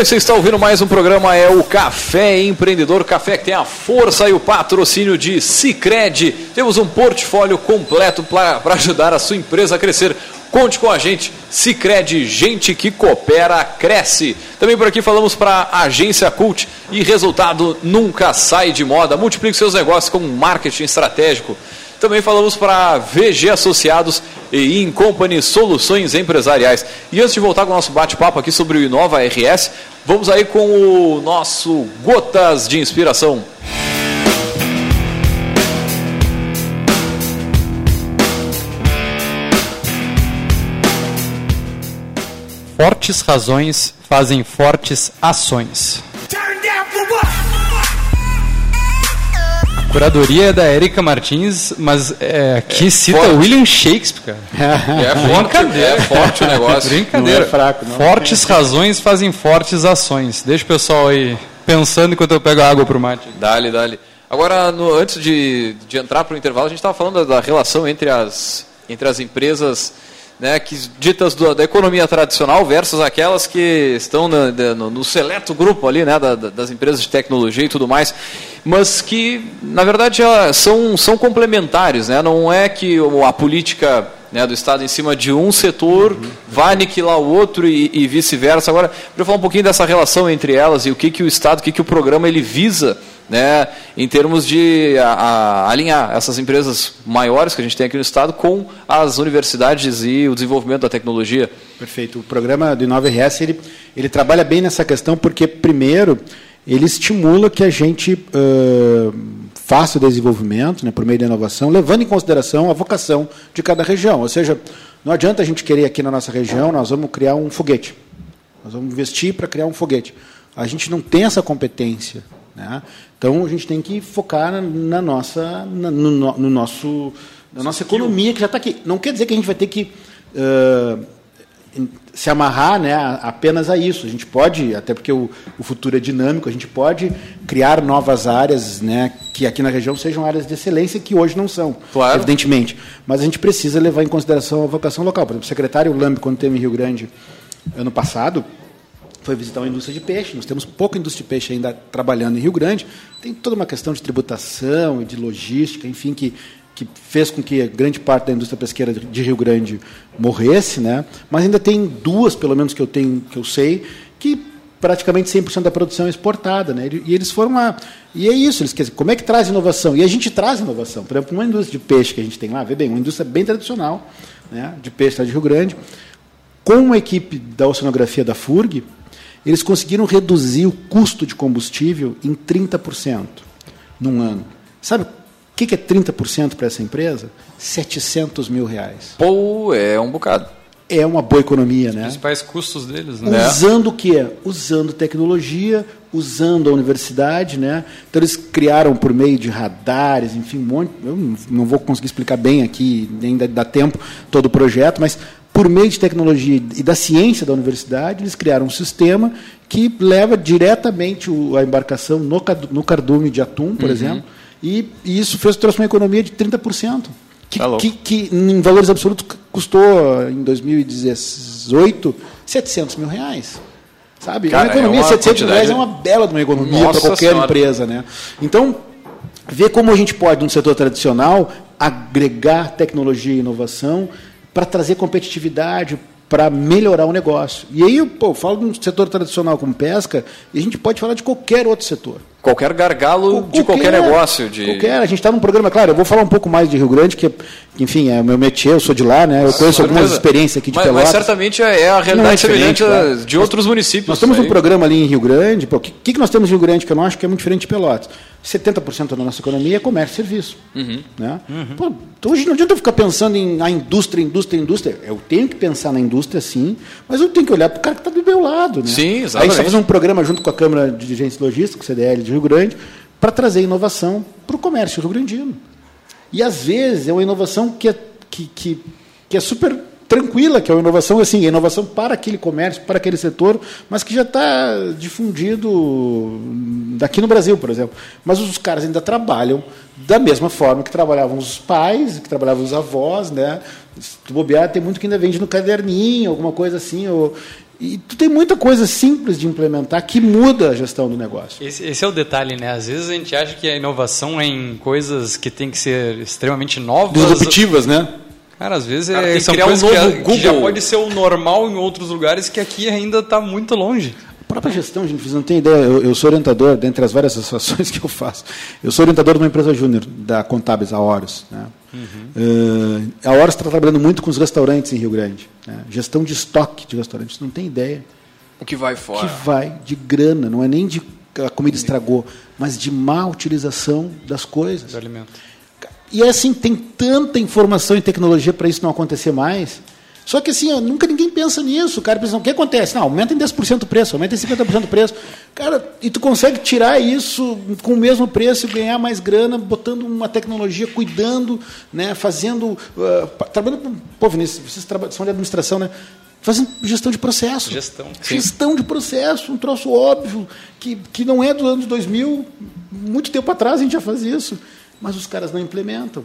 S1: Você está ouvindo mais um programa, é o Café Empreendedor, café que tem a força e o patrocínio de Cicred. Temos um portfólio completo para ajudar a sua empresa a crescer. Conte com a gente, Cicred, gente que coopera, cresce. Também por aqui falamos para a Agência Cult e resultado nunca sai de moda. Multiplique seus negócios com marketing estratégico. Também falamos para VG Associados e Incompany Soluções Empresariais. E antes de voltar com o nosso bate-papo aqui sobre o Inova RS, vamos aí com o nosso Gotas de Inspiração.
S2: Fortes razões fazem fortes ações. Curadoria é da Érica Martins, mas é, aqui é cita forte. William Shakespeare, cara.
S1: É forte, é forte o negócio.
S2: Brincadeira. Não é fraco, não. Fortes razões fazem fortes ações. Deixa o pessoal aí pensando enquanto eu pego água pro mate.
S1: Dale, dale. Agora, no, antes de, de entrar para o intervalo, a gente estava falando da, da relação entre as, entre as empresas né, que, ditas do, da economia tradicional versus aquelas que estão no, no, no seleto grupo ali, né, da, das empresas de tecnologia e tudo mais, mas que, na verdade, são, são complementares. Né, não é que a política né, do Estado em cima de um setor uhum. vai aniquilar o outro e, e vice-versa. Agora, para falar um pouquinho dessa relação entre elas e o que, que o Estado, o que, que o programa ele visa né, em termos de a, a, alinhar essas empresas maiores que a gente tem aqui no Estado com as universidades e o desenvolvimento da tecnologia.
S3: Perfeito. O programa do Inova RS ele, ele trabalha bem nessa questão porque, primeiro, ele estimula que a gente uh, faça o desenvolvimento né, por meio da inovação, levando em consideração a vocação de cada região. Ou seja, não adianta a gente querer aqui na nossa região, nós vamos criar um foguete. Nós vamos investir para criar um foguete. A gente não tem essa competência. Né? Então a gente tem que focar na, nossa, na, no, no, nosso, na nossa economia que já está aqui. Não quer dizer que a gente vai ter que uh, se amarrar né, apenas a isso. A gente pode, até porque o, o, futuro é dinâmico, a gente pode criar novas áreas né, que aqui na região sejam áreas de excelência que hoje não são, claro. evidentemente. Mas a gente precisa levar em consideração a vocação local. Por exemplo, o secretário Lambi, quando teve em Rio Grande ano passado, foi visitar uma indústria de peixe. Nós temos pouca indústria de peixe ainda trabalhando em Rio Grande. Tem toda uma questão de tributação e de logística, enfim, que, que fez com que grande parte da indústria pesqueira de Rio Grande morresse, né? Mas ainda tem duas, pelo menos que eu tenho, que eu sei, que praticamente 100% da produção é exportada, né? E eles foram lá e é isso, eles como é que traz inovação? E a gente traz inovação. Por exemplo, uma indústria de peixe que a gente tem lá, vê bem, uma indústria bem tradicional, né, de peixe lá de Rio Grande, com uma equipe da oceanografia da FURG, eles conseguiram reduzir o custo de combustível em 30% num ano. Sabe o que é 30% para essa empresa? 700 mil reais.
S1: Pô, é um bocado.
S3: É uma boa economia, né? Os
S2: principais custos deles, né?
S3: Usando o que? Usando tecnologia, usando a universidade, né? Então eles criaram por meio de radares, enfim, um monte. Eu não vou conseguir explicar bem aqui, nem dá tempo todo o projeto, mas por meio de tecnologia e da ciência da universidade, eles criaram um sistema que leva diretamente a embarcação no, no cardume de atum, por uhum. exemplo, e, e, isso fez, trouxe uma economia de 30%. Que, tá que, que, em valores absolutos custou, em 2018, 700 mil reais. Sabe? Cara, uma economia, é uma 700 mil reais é uma bela de uma economia para qualquer senhora. empresa. Né? Então, ver como a gente pode, no setor tradicional, agregar tecnologia e inovação para trazer competitividade, para melhorar o negócio. E aí, pô, eu falo de um setor tradicional como pesca, e a gente pode falar de qualquer outro setor.
S1: Qualquer gargalo de qualquer, negócio. De...
S3: Qualquer. A gente está num programa, claro, eu vou falar um pouco mais de Rio Grande, que, enfim, é o meu métier, eu sou de lá, né? Eu conheço algumas experiências aqui de
S1: mas,
S3: Pelotas.
S1: Mas certamente é a realidade é semelhante claro. de outros municípios.
S3: Nós temos um programa ali em Rio Grande, o que, que nós temos em Rio Grande que eu não acho que é muito diferente de Pelotas? 70% da nossa economia é comércio e serviço. Uhum. Né? Uhum. Pô, então hoje não adianta eu ficar pensando em a indústria, indústria, indústria. Eu tenho que pensar na indústria, sim, mas eu tenho que olhar para o cara que está do meu lado. Né?
S1: Sim, exatamente.
S3: Aí a gente está fazendo um programa junto com a Câmara de Dirigentes Logísticos, CDL de Rio Grande, para trazer inovação para o comércio rio-grandino. E, às vezes, é uma inovação que é, que, que, que é super tranquila, que é uma inovação assim, é inovação para aquele comércio, para aquele setor, mas que já está difundido daqui no Brasil, por exemplo. Mas os caras ainda trabalham da mesma forma que trabalhavam os pais, que trabalhavam os avós, né? Se bobear, tem muito que ainda vende no caderninho, alguma coisa assim. Ou... E tu tem muita coisa simples de implementar que muda a gestão do negócio.
S2: Esse, esse, é o detalhe, né? Às vezes a gente acha que a inovação é em coisas que tem que ser extremamente novas.
S3: Disruptivas, né?
S2: Cara, às vezes Cara, é, são coisas um que, que, já pode ser o normal em outros lugares que aqui ainda está muito longe.
S3: A própria gestão, gente, vocês não têm ideia. Eu, eu, sou orientador, dentre as várias ações que eu faço, eu sou orientador de uma empresa júnior, da Contábeis, a Horus. Né? Uhum. Uh, a Horus está trabalhando muito com os restaurantes em Rio Grande. Né? Gestão de estoque de restaurantes, não tem ideia.
S1: O que vai fora?
S3: que vai de grana, não é nem de a comida estragou, mas de má utilização das coisas.
S2: Do alimento.
S3: E é assim, tem tanta informação e tecnologia para isso não acontecer mais. Só que assim, ó, nunca ninguém pensa nisso. O cara pensa, o que acontece? Não, aumenta em 10% o preço, aumenta em 50% o preço. Cara, e tu consegue tirar isso com o mesmo preço e ganhar mais grana, botando uma tecnologia, cuidando, né, fazendo. Uh, trabalhando com. Pô, Vinícius, vocês são de administração, né? Fazendo gestão de processo.
S2: Gestão.
S3: Sim. Gestão de processo, um troço óbvio, que, que não é dos anos 2000. Muito tempo atrás a gente já fazia isso mas os caras não implementam.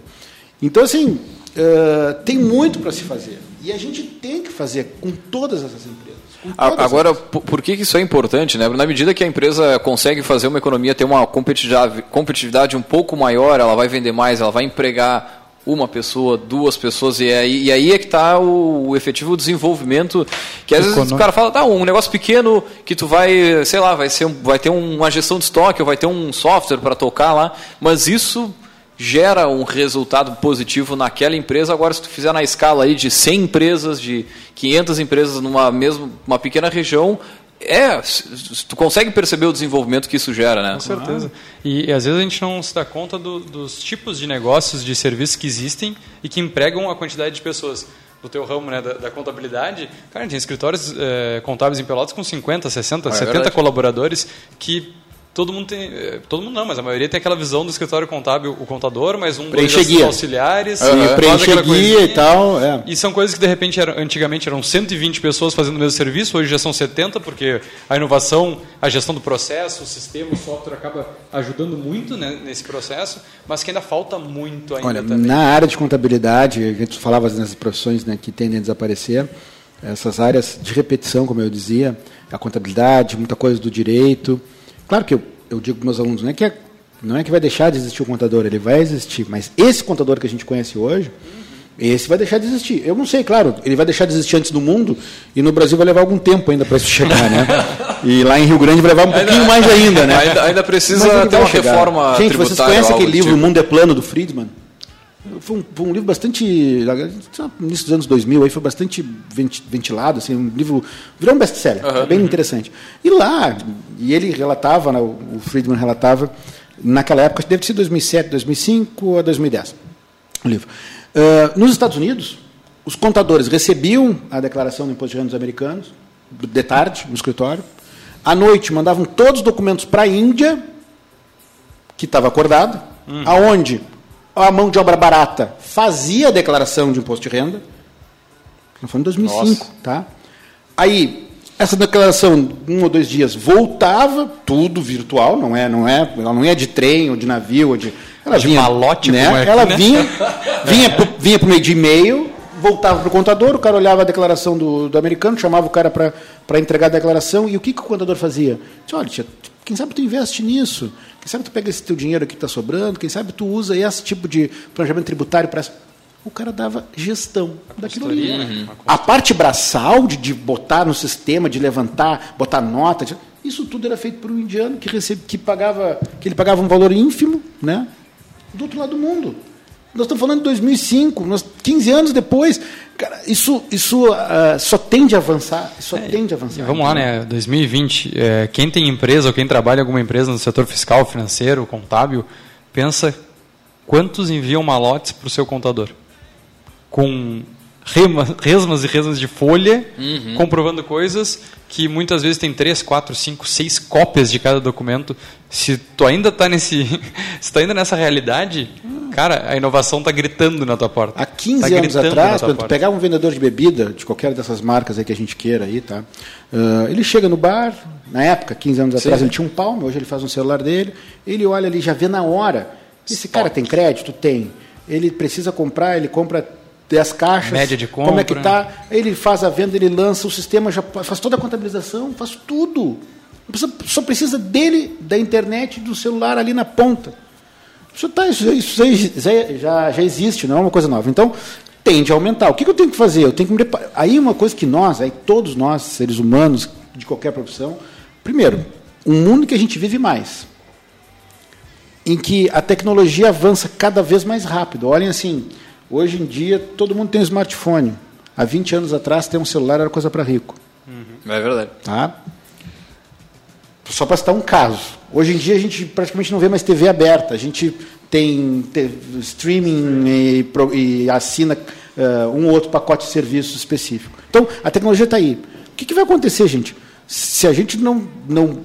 S3: Então, assim, uh, tem muito para se fazer. E a gente tem que fazer com todas essas empresas.
S1: Agora, por que isso é importante? Né? Na medida que a empresa consegue fazer uma economia ter uma competitividade, competitividade um pouco maior, ela vai vender mais, ela vai empregar uma pessoa, duas pessoas, e aí, e aí é que está o, o, efetivo desenvolvimento, que às vezes o cara fala, tá, um negócio pequeno que tu vai, sei lá, vai, ser, vai ter uma gestão de estoque, ou vai ter um software para tocar lá, mas isso gera um resultado positivo naquela empresa. Agora, se tu fizer na escala aí de 100 empresas, de 500 empresas numa mesma, uma pequena região, é, tu consegue perceber o desenvolvimento que isso gera, né?
S2: Com certeza. E, e às vezes a gente não se dá conta do, dos tipos de negócios, de serviços que existem e que empregam a quantidade de pessoas. Do teu ramo né, da, da contabilidade, cara, tem escritórios é, contábeis em Pelotas com 50, 60, ah, é 70 verdade. colaboradores que todo mundo tem. Eh, todo mundo não, mas a maioria tem aquela visão do escritório contábil, o contador, mas um
S3: dois
S2: auxiliares,
S3: uhum. preencher guia e tal. É.
S2: E são coisas que de repente eram, antigamente eram 120 pessoas fazendo o mesmo serviço, hoje já são 70, porque a inovação, a gestão do processo, o sistema, o software acaba ajudando muito né, nesse processo, mas que ainda falta muito ainda
S3: Olha,
S2: também.
S3: Na área de contabilidade, a gente falava nessas profissões né, que tendem a desaparecer, essas áreas de repetição, como eu dizia, a contabilidade, muita coisa do direito. Claro que eu, eu digo para meus alunos, não é, que é, não é que vai deixar de existir o contador, ele vai existir, mas esse contador que a gente conhece hoje, esse vai deixar de existir. Eu não sei, claro, ele vai deixar de existir antes do mundo e no Brasil vai levar algum tempo ainda para isso chegar, né? E lá em Rio Grande vai levar um pouquinho ainda, mais ainda, né?
S1: Ainda, ainda precisa ter uma chegar. reforma
S3: Gente, vocês conhecem aquele livro tipo. O Mundo é Plano do Friedman? Foi um, foi um, livro bastante. Início dos anos 2000, aí foi bastante ventilado, assim, um livro. Virou um best-seller, uhum. bem interessante. E lá, e ele relatava, né, o Friedman relatava, naquela época, deve sido 2007, 2005 ou 2010, o livro. Uh, nos Estados Unidos, os contadores recebiam a declaração do imposto de renda dos americanos, de tarde, no escritório. À noite, mandavam todos os documentos para a Índia, que estava acordado, uhum. aonde a mão de obra barata fazia a declaração de imposto de renda. Foi em 2005, Nossa. tá? Aí, essa declaração, um ou dois dias, voltava, tudo virtual, não é, não é, ela não é de trem ou de navio, ou de,
S2: ela de vinha, malote,
S3: né? É ela né? vinha, vinha, pro, vinha por meio de e-mail, voltava para o contador, o cara olhava a declaração do, do americano, chamava o cara para entregar a declaração, e o que, que o contador fazia? Disse, olha, tia, quem sabe tu investe nisso? Quem sabe tu pega esse teu dinheiro aqui que está sobrando? Quem sabe tu usa esse tipo de planejamento tributário para o cara dava gestão daquilo ali. Uhum. A parte braçal de, de, botar no sistema, de levantar, botar nota, de, isso tudo era feito por um indiano que recebe, que pagava, que ele pagava um valor ínfimo, né? Do outro lado do mundo. Nós estamos falando de 2005, nós, 15 anos depois. Cara, isso, isso uh, só tende a avançar, só é, tende a avançar.
S2: Vamos lá, né? 2020, é, quem tem empresa ou quem trabalha em alguma empresa no setor fiscal, financeiro, contábil, pensa quantos enviam malotes para o seu contador. Com resmas e resmas de folha, uhum. comprovando coisas que muitas vezes tem três, quatro, cinco, seis cópias de cada documento. Se tu ainda está nesse, se ainda nessa realidade, cara, a inovação está gritando na tua porta.
S3: Há 15 tá anos atrás, quando tu pegar um vendedor de bebida de qualquer dessas marcas aí que a gente queira aí, tá? Uh, ele chega no bar, na época, 15 anos atrás, Sim. ele tinha um palmo, hoje ele faz um celular dele, ele olha ali, já vê na hora. Esse cara tem crédito? Tem. Ele precisa comprar, ele compra 10 caixas.
S2: Média de
S3: Como é que
S2: compra.
S3: tá? Ele faz a venda, ele lança o sistema, já faz toda a contabilização, faz tudo. Só precisa dele, da internet, do celular ali na ponta. Isso, tá, isso, isso já, já, existe, não é uma coisa nova. Então, tende a aumentar. O que, que eu tenho que fazer? Eu tenho que me preparar. Aí uma coisa que nós, aí todos nós, seres humanos, de qualquer profissão, primeiro, um mundo que a gente vive mais, em que a tecnologia avança cada vez mais rápido. Olhem assim, hoje em dia todo mundo tem um smartphone. Há 20 anos atrás, ter um celular era coisa para rico.
S1: É verdade.
S3: Tá? Só para citar um caso. Hoje em dia a gente praticamente não vê mais TV aberta. A gente tem te- streaming e, e assina eh, um ou outro pacote de serviços específico. Então, a tecnologia está aí. O que, que vai acontecer, gente? Se a gente não, não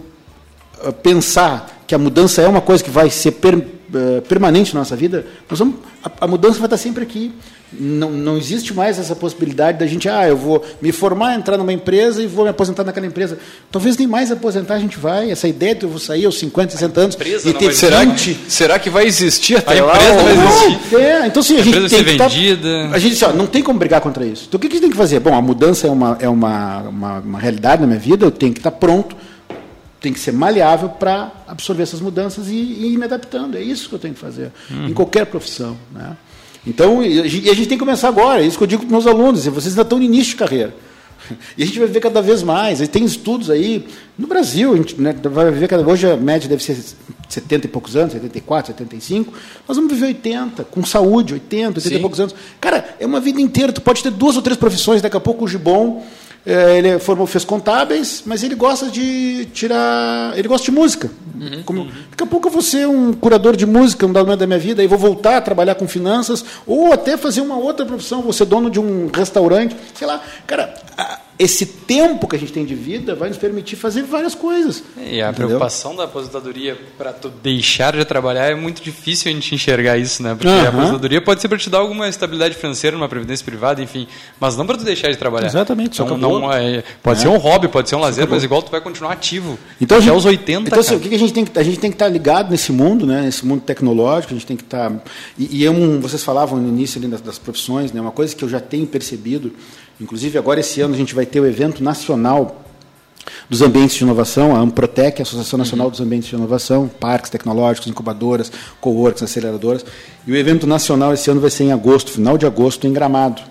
S3: eh, pensar que a mudança é uma coisa que vai ser per- eh, permanente na nossa vida, nós vamos, a, a mudança vai estar sempre aqui. Não, não existe mais essa possibilidade da gente, ah, eu vou me formar, entrar numa empresa e vou me aposentar naquela empresa. Talvez nem mais aposentar a gente vai. Essa ideia de eu vou sair aos 50, 60 anos e ter
S1: será,
S3: 20,
S1: que, será que vai existir até
S2: A
S1: lá?
S2: empresa
S1: ou-
S2: vai existir.
S3: é, então sim, a,
S2: A
S3: gente tem que tá-
S2: vendida.
S3: a gente ó, não tem como brigar contra isso. Então o que a gente tem que fazer? Bom, a mudança é uma, é uma, uma, uma realidade na minha vida, eu tenho que estar pronto, tem que ser maleável para absorver essas mudanças e, e ir me adaptando. É isso que eu tenho que fazer, em qualquer profissão. Né? Então, e a gente e tem que começar agora, é isso que eu digo para os meus alunos, vocês ainda estão no início de carreira. E a gente vai ver cada vez mais. E tem estudos aí, no Brasil, a gente né, vai viver cada Hoje a média deve ser 70 e poucos anos, 74, 75. Nós vamos viver 80, com saúde, 80, 80 e
S1: Sim.
S3: poucos anos. Cara, é uma vida inteira. Tu pode ter duas ou três profissões. Daqui a pouco o Gibon, eh, ele formou, fez contábeis, mas ele gosta de tirar. Ele gosta de música. Como- daqui a pouco eu vou ser um curador de música, um dado momento da minha vida, e vou voltar a trabalhar com finanças, ou até fazer uma outra profissão, vou ser dono de um restaurante, sei lá. Cara, a- esse tempo que a gente tem de vida vai nos permitir fazer várias coisas.
S2: E a
S3: Entendeu?
S2: preocupação da aposentadoria para tu deixar de trabalhar é muito difícil a gente enxergar isso, né? Porque
S3: Aham.
S2: a aposentadoria pode ser para te dar alguma estabilidade financeira numa previdência privada, enfim, mas não para tu deixar de trabalhar.
S3: Exatamente,
S2: Então, não é, pode
S3: É.
S2: ser um hobby, pode ser um lazer, mas igual tu vai continuar ativo.
S3: Então,
S2: até
S3: gente-
S2: os 80,
S3: Então, assim, o que a gente tem que a gente tem que estar ligado nesse mundo, né? Nesse mundo tecnológico, a gente tem que estar e, e é um, vocês falavam no início das, das profissões, né? Uma coisa que eu já tenho percebido, inclusive agora esse ano a gente vai ter o evento nacional dos ambientes de inovação, a Amprotec, a Associação Nacional dos Ambientes de Inovação, parques tecnológicos, incubadoras, coworks, aceleradoras. E o evento nacional esse ano vai ser em agosto, final de agosto, em Gramado.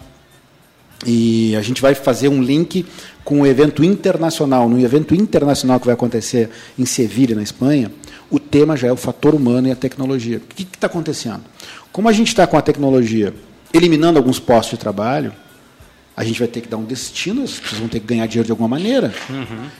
S3: E a gente vai fazer um link com o evento internacional. No evento internacional que vai acontecer em Sevilha, na Espanha, o tema já é o fator humano e a tecnologia. O que está acontecendo? Como a gente está com a tecnologia eliminando alguns postos de trabalho, a gente vai ter que dar um destino, as pessoas vão ter que ganhar dinheiro de alguma maneira.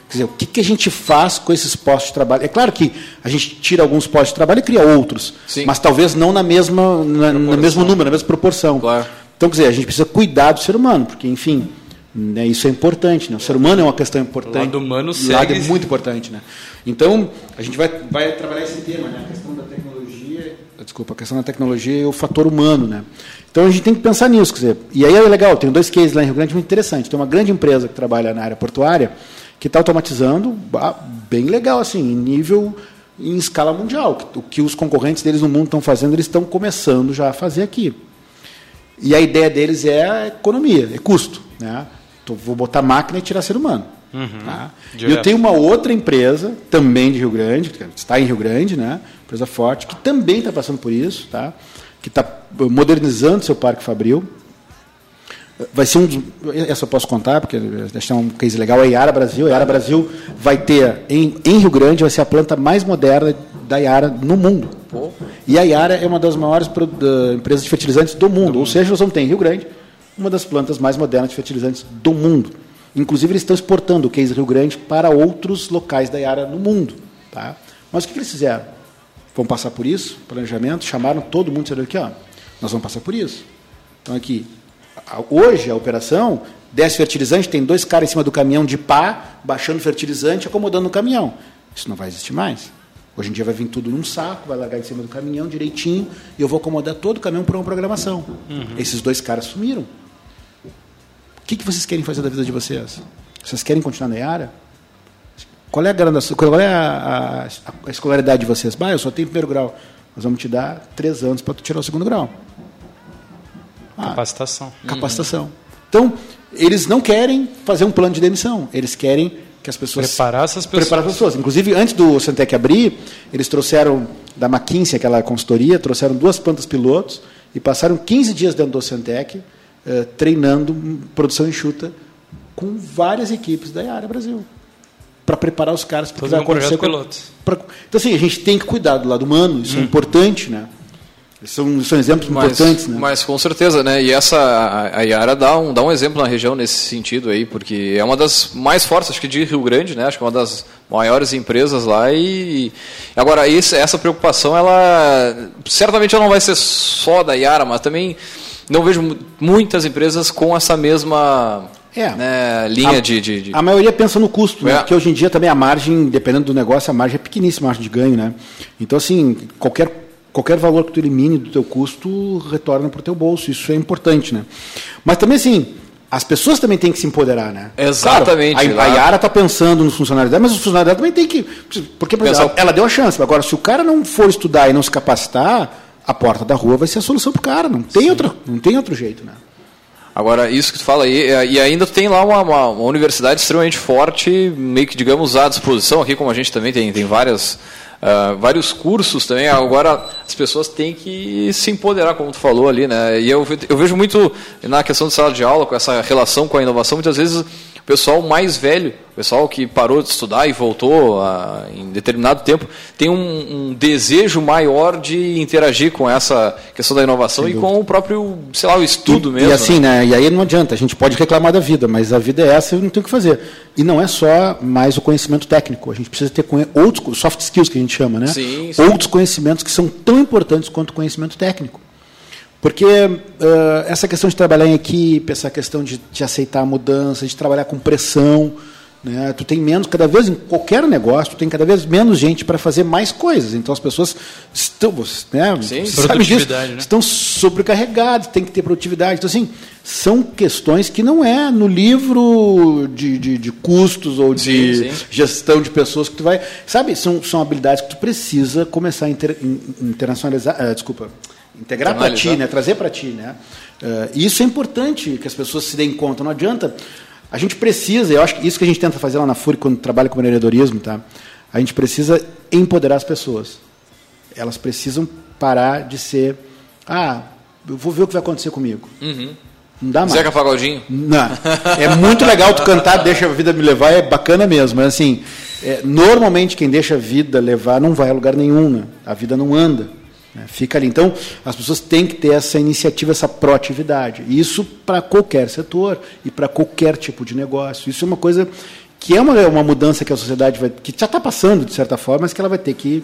S3: Quer dizer, o que, que a gente faz com esses postos de trabalho? É claro que a gente tira alguns postos de trabalho e cria outros,
S1: Sim.
S3: mas talvez não na mesma, na, no mesmo número, na mesma proporção.
S1: Claro.
S3: Então, quer dizer, a gente precisa cuidar do ser humano, porque, enfim, né, isso é importante. Né? O ser humano é uma questão importante.
S2: O lado humano
S3: O lado é muito importante. Né? Então, a gente vai, vai trabalhar esse tema, né? a questão da tecnologia, desculpa, a questão da tecnologia e o fator humano. Né? Então, a gente tem que pensar nisso. Quer dizer, e aí é legal, tem dois cases lá em Rio Grande muito interessantes. Tem uma grande empresa que trabalha na área portuária que está automatizando ah, bem legal, assim, em nível em escala mundial. O que os concorrentes deles no mundo estão fazendo, eles estão começando já a fazer aqui. E a ideia deles é economia, é custo. Né? Então, vou botar máquina e tirar ser humano. Tá? E eu tenho uma outra empresa, também de Rio Grande, que está em Rio Grande, né? empresa forte, que também está passando por isso, tá? que está modernizando seu parque fabril. Vai ser um dos, essa eu posso contar, porque deixar um case legal, é a Iara Brasil. A Iara Brasil vai ter, em, em Rio Grande, vai ser a planta mais moderna da Iara no mundo. E a Iara é uma das maiores da- empresas de fertilizantes do mundo. Ou seja, nós vamos ter em Rio Grande uma das plantas mais modernas de fertilizantes do mundo. Inclusive, eles estão exportando o case Rio Grande para outros locais da Iara no mundo. Tá? Mas o que, que eles fizeram? Vão passar por isso, planejamento, chamaram todo mundo e disseram aqui, ó, nós vamos passar por isso. Então aqui, hoje a operação, desce fertilizante, tem dois caras em cima do caminhão de pá, baixando fertilizante, acomodando no caminhão. Isso não vai existir mais. Hoje em dia vai vir tudo num saco, vai largar em cima do caminhão direitinho, e eu vou acomodar todo o caminhão para uma programação. Esses dois caras sumiram. O que, que vocês querem fazer da vida de vocês? Vocês querem continuar na Iara? Qual é a graduação, qual é a, a- a escolaridade de vocês? Bah, eu só tenho primeiro grau. Nós vamos te dar três anos para tu tirar o segundo grau.
S2: Capacitação.
S3: Capacitação. Então, eles não querem fazer um plano de demissão, eles querem que as pessoas
S2: preparar essas pessoas.
S3: Preparar as pessoas. Inclusive, antes do Centec abrir, eles trouxeram da McKinsey, aquela consultoria, trouxeram duas plantas pilotos e passaram 15 dias dentro do Centec eh, treinando produção enxuta com várias equipes da área Brasil para preparar os caras para o que vai acontecer. Com... Pra... Então, assim, a gente tem que cuidar do lado humano, isso hum. é importante, né? São, são exemplos mas, importantes, né?
S1: Mas com certeza, né? E essa a, a Yara dá um, dá um exemplo na região nesse sentido aí, porque é uma das mais fortes, acho que de Rio Grande, né? Acho que é uma das maiores empresas lá e agora esse, essa preocupação, ela certamente ela não vai ser só da Yara, mas também não vejo muitas empresas com essa mesma é. Né, linha
S3: a,
S1: de, de, de,
S3: A maioria pensa no custo, né? é. né? porque hoje em dia também a margem, dependendo do negócio, a margem é pequeníssima, a margem de ganho, né? Então, assim, qualquer, qualquer valor que tu elimine do teu custo retorna para o teu bolso, isso é importante, né? Mas também, assim, as pessoas também têm que se empoderar, né?
S1: Exatamente.
S3: Claro, a, a Yara está pensando nos funcionários dela, mas os funcionários dela também têm que... Porque, por exemplo, ela deu a chance, agora, se o cara não for estudar e não se capacitar, a porta da rua vai ser a solução para o cara, não tem, outra, não tem outro jeito, né?
S1: Agora, isso que tu fala aí, é, e ainda tem lá uma, uma, uma, universidade extremamente forte, meio que, digamos, à disposição aqui, como a gente também tem, tem várias, uh, vários cursos também. Agora, as pessoas têm que se empoderar, como tu falou ali, né? E eu, eu vejo muito na questão de sala de aula, com essa relação com a inovação, muitas vezes o pessoal mais velho, o pessoal que parou de estudar e voltou a, em determinado tempo, tem um, um, desejo maior de interagir com essa questão da inovação e com o próprio, sei lá, o estudo
S3: e,
S1: mesmo.
S3: E assim, né? né? E aí não adianta, a gente pode reclamar da vida, mas a vida é essa e não tem o que fazer. E não é só mais o conhecimento técnico, a gente precisa ter outros soft skills que a gente chama, né?
S1: Sim, sim.
S3: Outros conhecimentos que são tão importantes quanto o conhecimento técnico. Porque uh, essa questão de trabalhar em equipe, essa questão de, de aceitar a mudança, de trabalhar com pressão, né? Tu tem menos, cada vez em qualquer negócio, tu tem cada vez menos gente para fazer mais coisas. Então as pessoas estão, né?
S2: Sim, disso,
S3: né? estão sobrecarregadas, tem que ter produtividade. Então assim, são questões que não é no livro de, de, de custos ou de sim, sim. gestão de pessoas que tu vai, sabe? São, são habilidades que tu precisa começar a inter, internacionalizar, uh, desculpa, integrar para ti, né? Trazer para ti, né? Uh, isso é importante que as pessoas se deem conta. Não adianta a gente precisa, eu acho que isso que a gente tenta fazer lá na FURI quando trabalha com empreendedorismo, tá? A gente precisa empoderar as pessoas. Elas precisam parar de ser, ah, eu vou ver o que vai acontecer comigo.
S1: Uhum.
S3: Não dá mais.
S1: Zeca Pagodinho?
S3: Não. É muito legal tu cantar, deixa a vida me levar, é bacana mesmo. Mas assim, é, normalmente quem deixa a vida levar não vai a lugar nenhum, né? A vida não anda. Né? Fica ali. Então, as pessoas têm que ter essa iniciativa, essa proatividade. Isso para qualquer setor e para qualquer tipo de negócio. Isso é uma coisa que é uma, uma mudança que a sociedade vai, que já está passando de certa forma, mas que ela vai ter que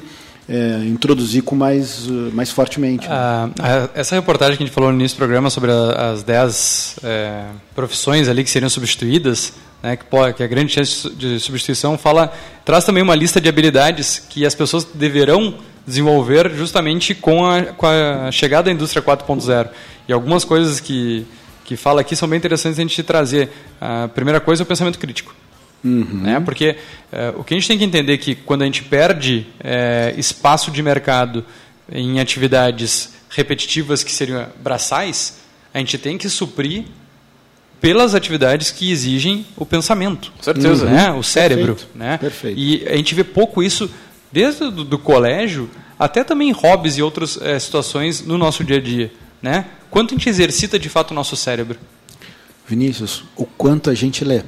S3: é, introduzir com mais, mais fortemente.
S2: Ah, essa reportagem que a gente falou no início do programa sobre a, as 10 é, profissões ali que seriam substituídas, né, que, pode, que a grande chance de substituição fala, traz também uma lista de habilidades que as pessoas deverão desenvolver justamente com a, com a chegada da indústria 4.0. E algumas coisas que, que fala aqui são bem interessantes a gente trazer. A primeira coisa é o pensamento crítico.
S3: Uhum.
S2: Né? Porque é, o que a gente tem que entender é que quando a gente perde é, espaço de mercado em atividades repetitivas que seriam braçais, a gente tem que suprir pelas atividades que exigem o pensamento.
S1: certeza.
S2: Né? O cérebro.
S3: Perfeito.
S2: Né?
S3: Perfeito.
S2: E a gente vê pouco isso desde do, do colégio até também hobbies e outras é, situações no nosso dia a dia. Né? Quanto a gente exercita de fato o nosso cérebro?
S3: Vinícius, o quanto a gente lê.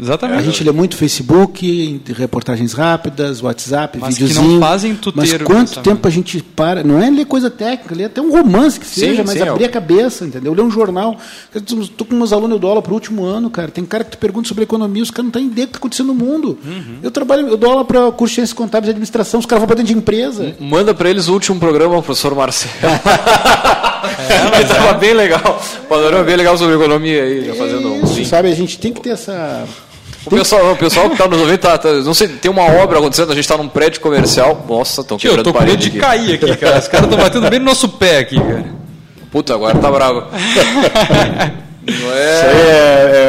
S2: Exatamente.
S3: A gente lê muito Facebook, reportagens rápidas, WhatsApp,
S2: mas
S3: videozinho.
S2: que não fazem tu
S3: Mas quanto tempo a gente para? Não é ler coisa técnica, ler até um romance que seja,
S1: Sim,
S3: mas
S1: sim,
S3: abrir
S1: é.
S3: a cabeça, entendeu? Ler um jornal. Estou com meus alunos, eu dou aula para o último ano, cara. Tem cara que tu pergunta sobre economia, os caras não têm ideia do que está acontecendo no mundo.
S2: Uhum.
S3: Eu trabalho, eu dou aula para curso de ciências contábeis e administração, os caras vão para dentro de empresa.
S1: Manda para eles o último programa, o professor Marcelo.
S2: É,
S1: Estava bem legal. Panorama bem legal sobre economia aí, já fazendo um
S3: Isso,
S1: link.
S3: sabe? A gente tem que ter essa.
S1: O pessoal, o pessoal que está nos ouvindo, tá, tá- não sei, tem uma obra acontecendo, a gente está num prédio comercial. Nossa, estão
S2: Tio, eu
S1: quebrando
S2: tô com medo
S1: parede
S2: de
S1: aqui.
S2: cair aqui, cara. Os caras estão batendo bem no nosso pé aqui, cara.
S1: Puta, agora tá bravo. Não
S3: Isso
S1: é...
S3: aí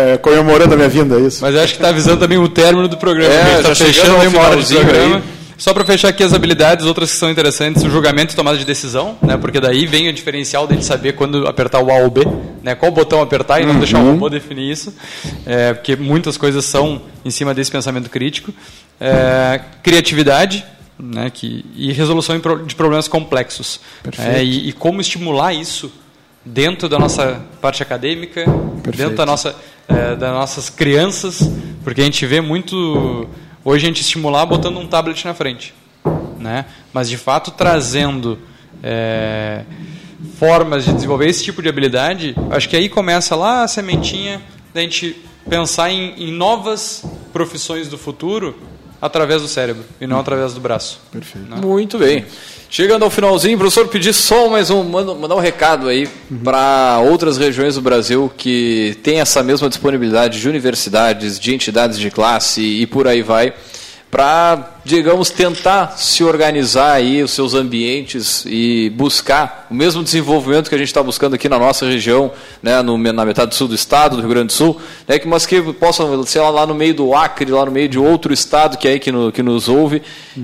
S3: é, é comemorando a minha vinda, é isso.
S2: Mas eu acho que está avisando também o término do programa.
S1: É,
S2: tá fechando aí uma hora de
S1: finalzinho
S2: programa.
S1: aí.
S2: Só para fechar aqui as habilidades, outras que são interessantes, o julgamento e tomada de decisão, né? Porque daí vem o diferencial dele saber quando apertar o A ou B, né? Qual botão apertar e não
S3: Uhum.
S2: deixar o robô definir isso, é, porque muitas coisas são em cima desse pensamento crítico. É, criatividade, né? Que, e resolução de problemas complexos.
S3: Perfeito.
S2: É, e, e como estimular isso dentro da nossa parte acadêmica, dentro da nossa, é, das nossas crianças, porque a gente vê muito hoje a gente estimular botando um tablet na frente, né? Mas de fato trazendo é, formas de desenvolver esse tipo de habilidade, acho que aí começa lá a sementinha da gente pensar em, em novas profissões do futuro através do cérebro e não através do braço.
S3: Perfeito.
S1: Muito bem. Chegando ao finalzinho, professor, pedir só mais um, manda- mandar um recado aí para outras regiões do Brasil que têm essa mesma disponibilidade de universidades, de entidades de classe e por aí vai, para, digamos, tentar se organizar aí os seus ambientes e buscar o mesmo desenvolvimento que a gente está buscando aqui na nossa região, né, no, na metade sul do estado, do Rio Grande do Sul, né, que, mas que possam, sei lá, lá no meio do Acre, lá no meio de outro estado que é aí que, no- que nos ouve,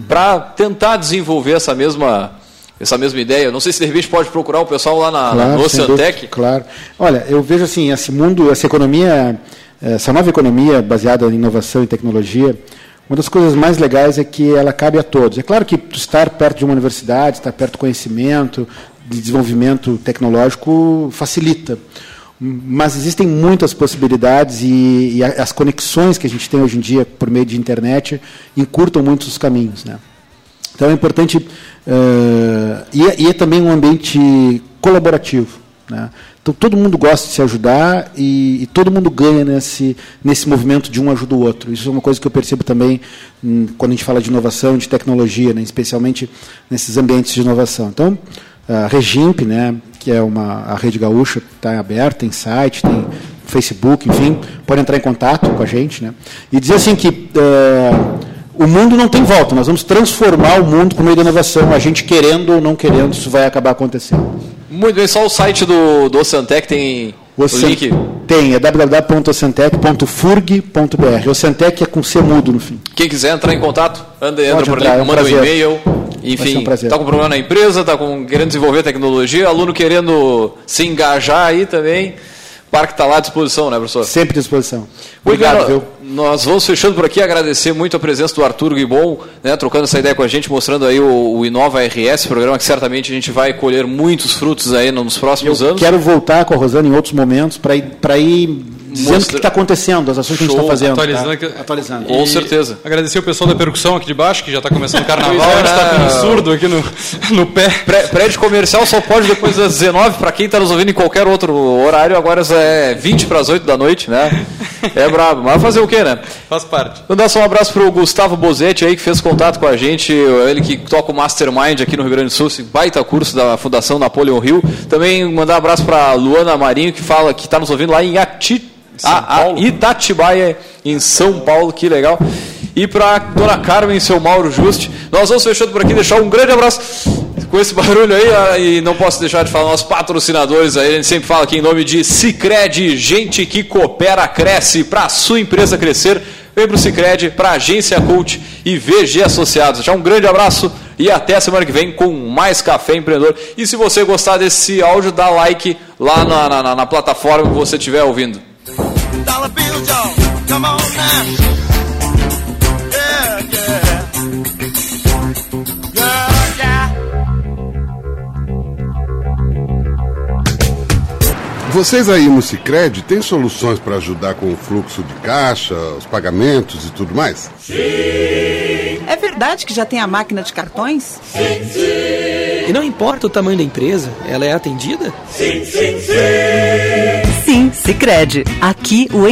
S1: para tentar desenvolver essa mesma, essa mesma ideia. Não sei se de repente pode procurar o pessoal lá na, na, no
S3: sem
S1: Oceantec.
S3: dúvida, Claro. Olha, eu vejo assim, esse mundo, essa economia, essa nova economia baseada em inovação e tecnologia, uma das coisas mais legais é que ela cabe a todos. É claro que estar perto de uma universidade, estar perto do conhecimento, de desenvolvimento tecnológico facilita. Mas existem muitas possibilidades e, e as conexões que a gente tem hoje em dia por meio de internet encurtam muito os caminhos, né? Então é importante eh, e, é, e é também um ambiente colaborativo. Né? Então todo mundo gosta de se ajudar e, e todo mundo ganha nesse, nesse movimento de um ajuda o outro. Isso é uma coisa que eu percebo também hum, quando a gente fala de inovação, de tecnologia, né? especialmente nesses ambientes de inovação. Então a Regimp, né, que é uma a rede gaúcha, está aberta, tem site, tem Facebook, enfim, pode entrar em contato com a gente, né? E dizer assim que eh, o mundo não tem volta, nós vamos transformar o mundo por meio da inovação, a gente querendo ou não querendo, isso vai acabar acontecendo.
S1: Muito bem, só o site do, do Oceantec tem o link.
S3: Tem, é www.ocentec.furg.br. Ocentec é com C mudo no fim.
S1: Quem quiser entrar em contato, anda, entra
S3: Pode
S1: por
S3: entrar,
S1: ali,
S3: é um
S1: manda um
S3: prazer.
S1: e-mail.
S3: Vai ser
S1: Enfim,
S3: um
S1: está com problema na empresa, está com, querendo desenvolver tecnologia, aluno querendo se engajar aí também. Parque está lá à disposição, né, professor?
S3: Sempre à disposição. Obrigado, viu?
S1: Nós vamos fechando por aqui, agradecer muito a presença do Arthur Guibon, né, trocando essa ideia com a gente, mostrando aí o, o Inova RS, programa que certamente a gente vai colher muitos frutos aí nos próximos
S3: Eu
S1: anos.
S3: quero voltar com a Rosana em outros momentos para ir, para ir dizendo
S1: Mostra-
S3: o que está acontecendo, as ações que a gente está fazendo.
S2: Atualizando,
S3: tá? Atualizando.
S1: Com
S2: E
S1: certeza.
S2: Agradecer o pessoal da percussão aqui de baixo, que já está começando o carnaval,
S1: é,
S2: a gente está com um surdo aqui no, no pé.
S1: Pré- Prédio comercial só pode depois das 19, para quem está nos ouvindo em qualquer outro horário, agora é 20 para as 8 da noite, né? É brabo, mas fazer o quê, né?
S2: Faz parte.
S1: Mandar só um abraço pro Gustavo Bozetti aí, que fez contato com a gente, ele que toca o Mastermind aqui no Rio Grande do Sul, esse baita curso da Fundação Napoleon Rio. Também mandar um abraço para Luana Marinho, que fala que está nos ouvindo lá em Ati... a- a- Itatibaia, em São Paulo, que legal. E para Dona Carmen e seu Mauro Juste. Nós vamos fechando por aqui, deixar um grande abraço com esse barulho aí, ah, e não posso deixar de falar nossos patrocinadores aí, a gente sempre fala aqui em nome de Cicred, gente que coopera, cresce, para a sua empresa crescer, vem para o Cicred, para a Agência Cult e VG Associados. Já um grande abraço e até a semana que vem com mais Café Empreendedor. E se você gostar desse áudio, dá like lá na, na- na plataforma que você estiver ouvindo.
S11: Dollar bills, y'all. Come on now. Yeah, yeah. Yeah, yeah.
S4: Vocês aí no Cicred têm soluções para ajudar com o fluxo de caixa, os pagamentos e tudo mais?
S12: É verdade que já tem a máquina de cartões?
S6: E não importa o tamanho da empresa, ela é atendida?
S5: Sim, Sicredi. Aqui o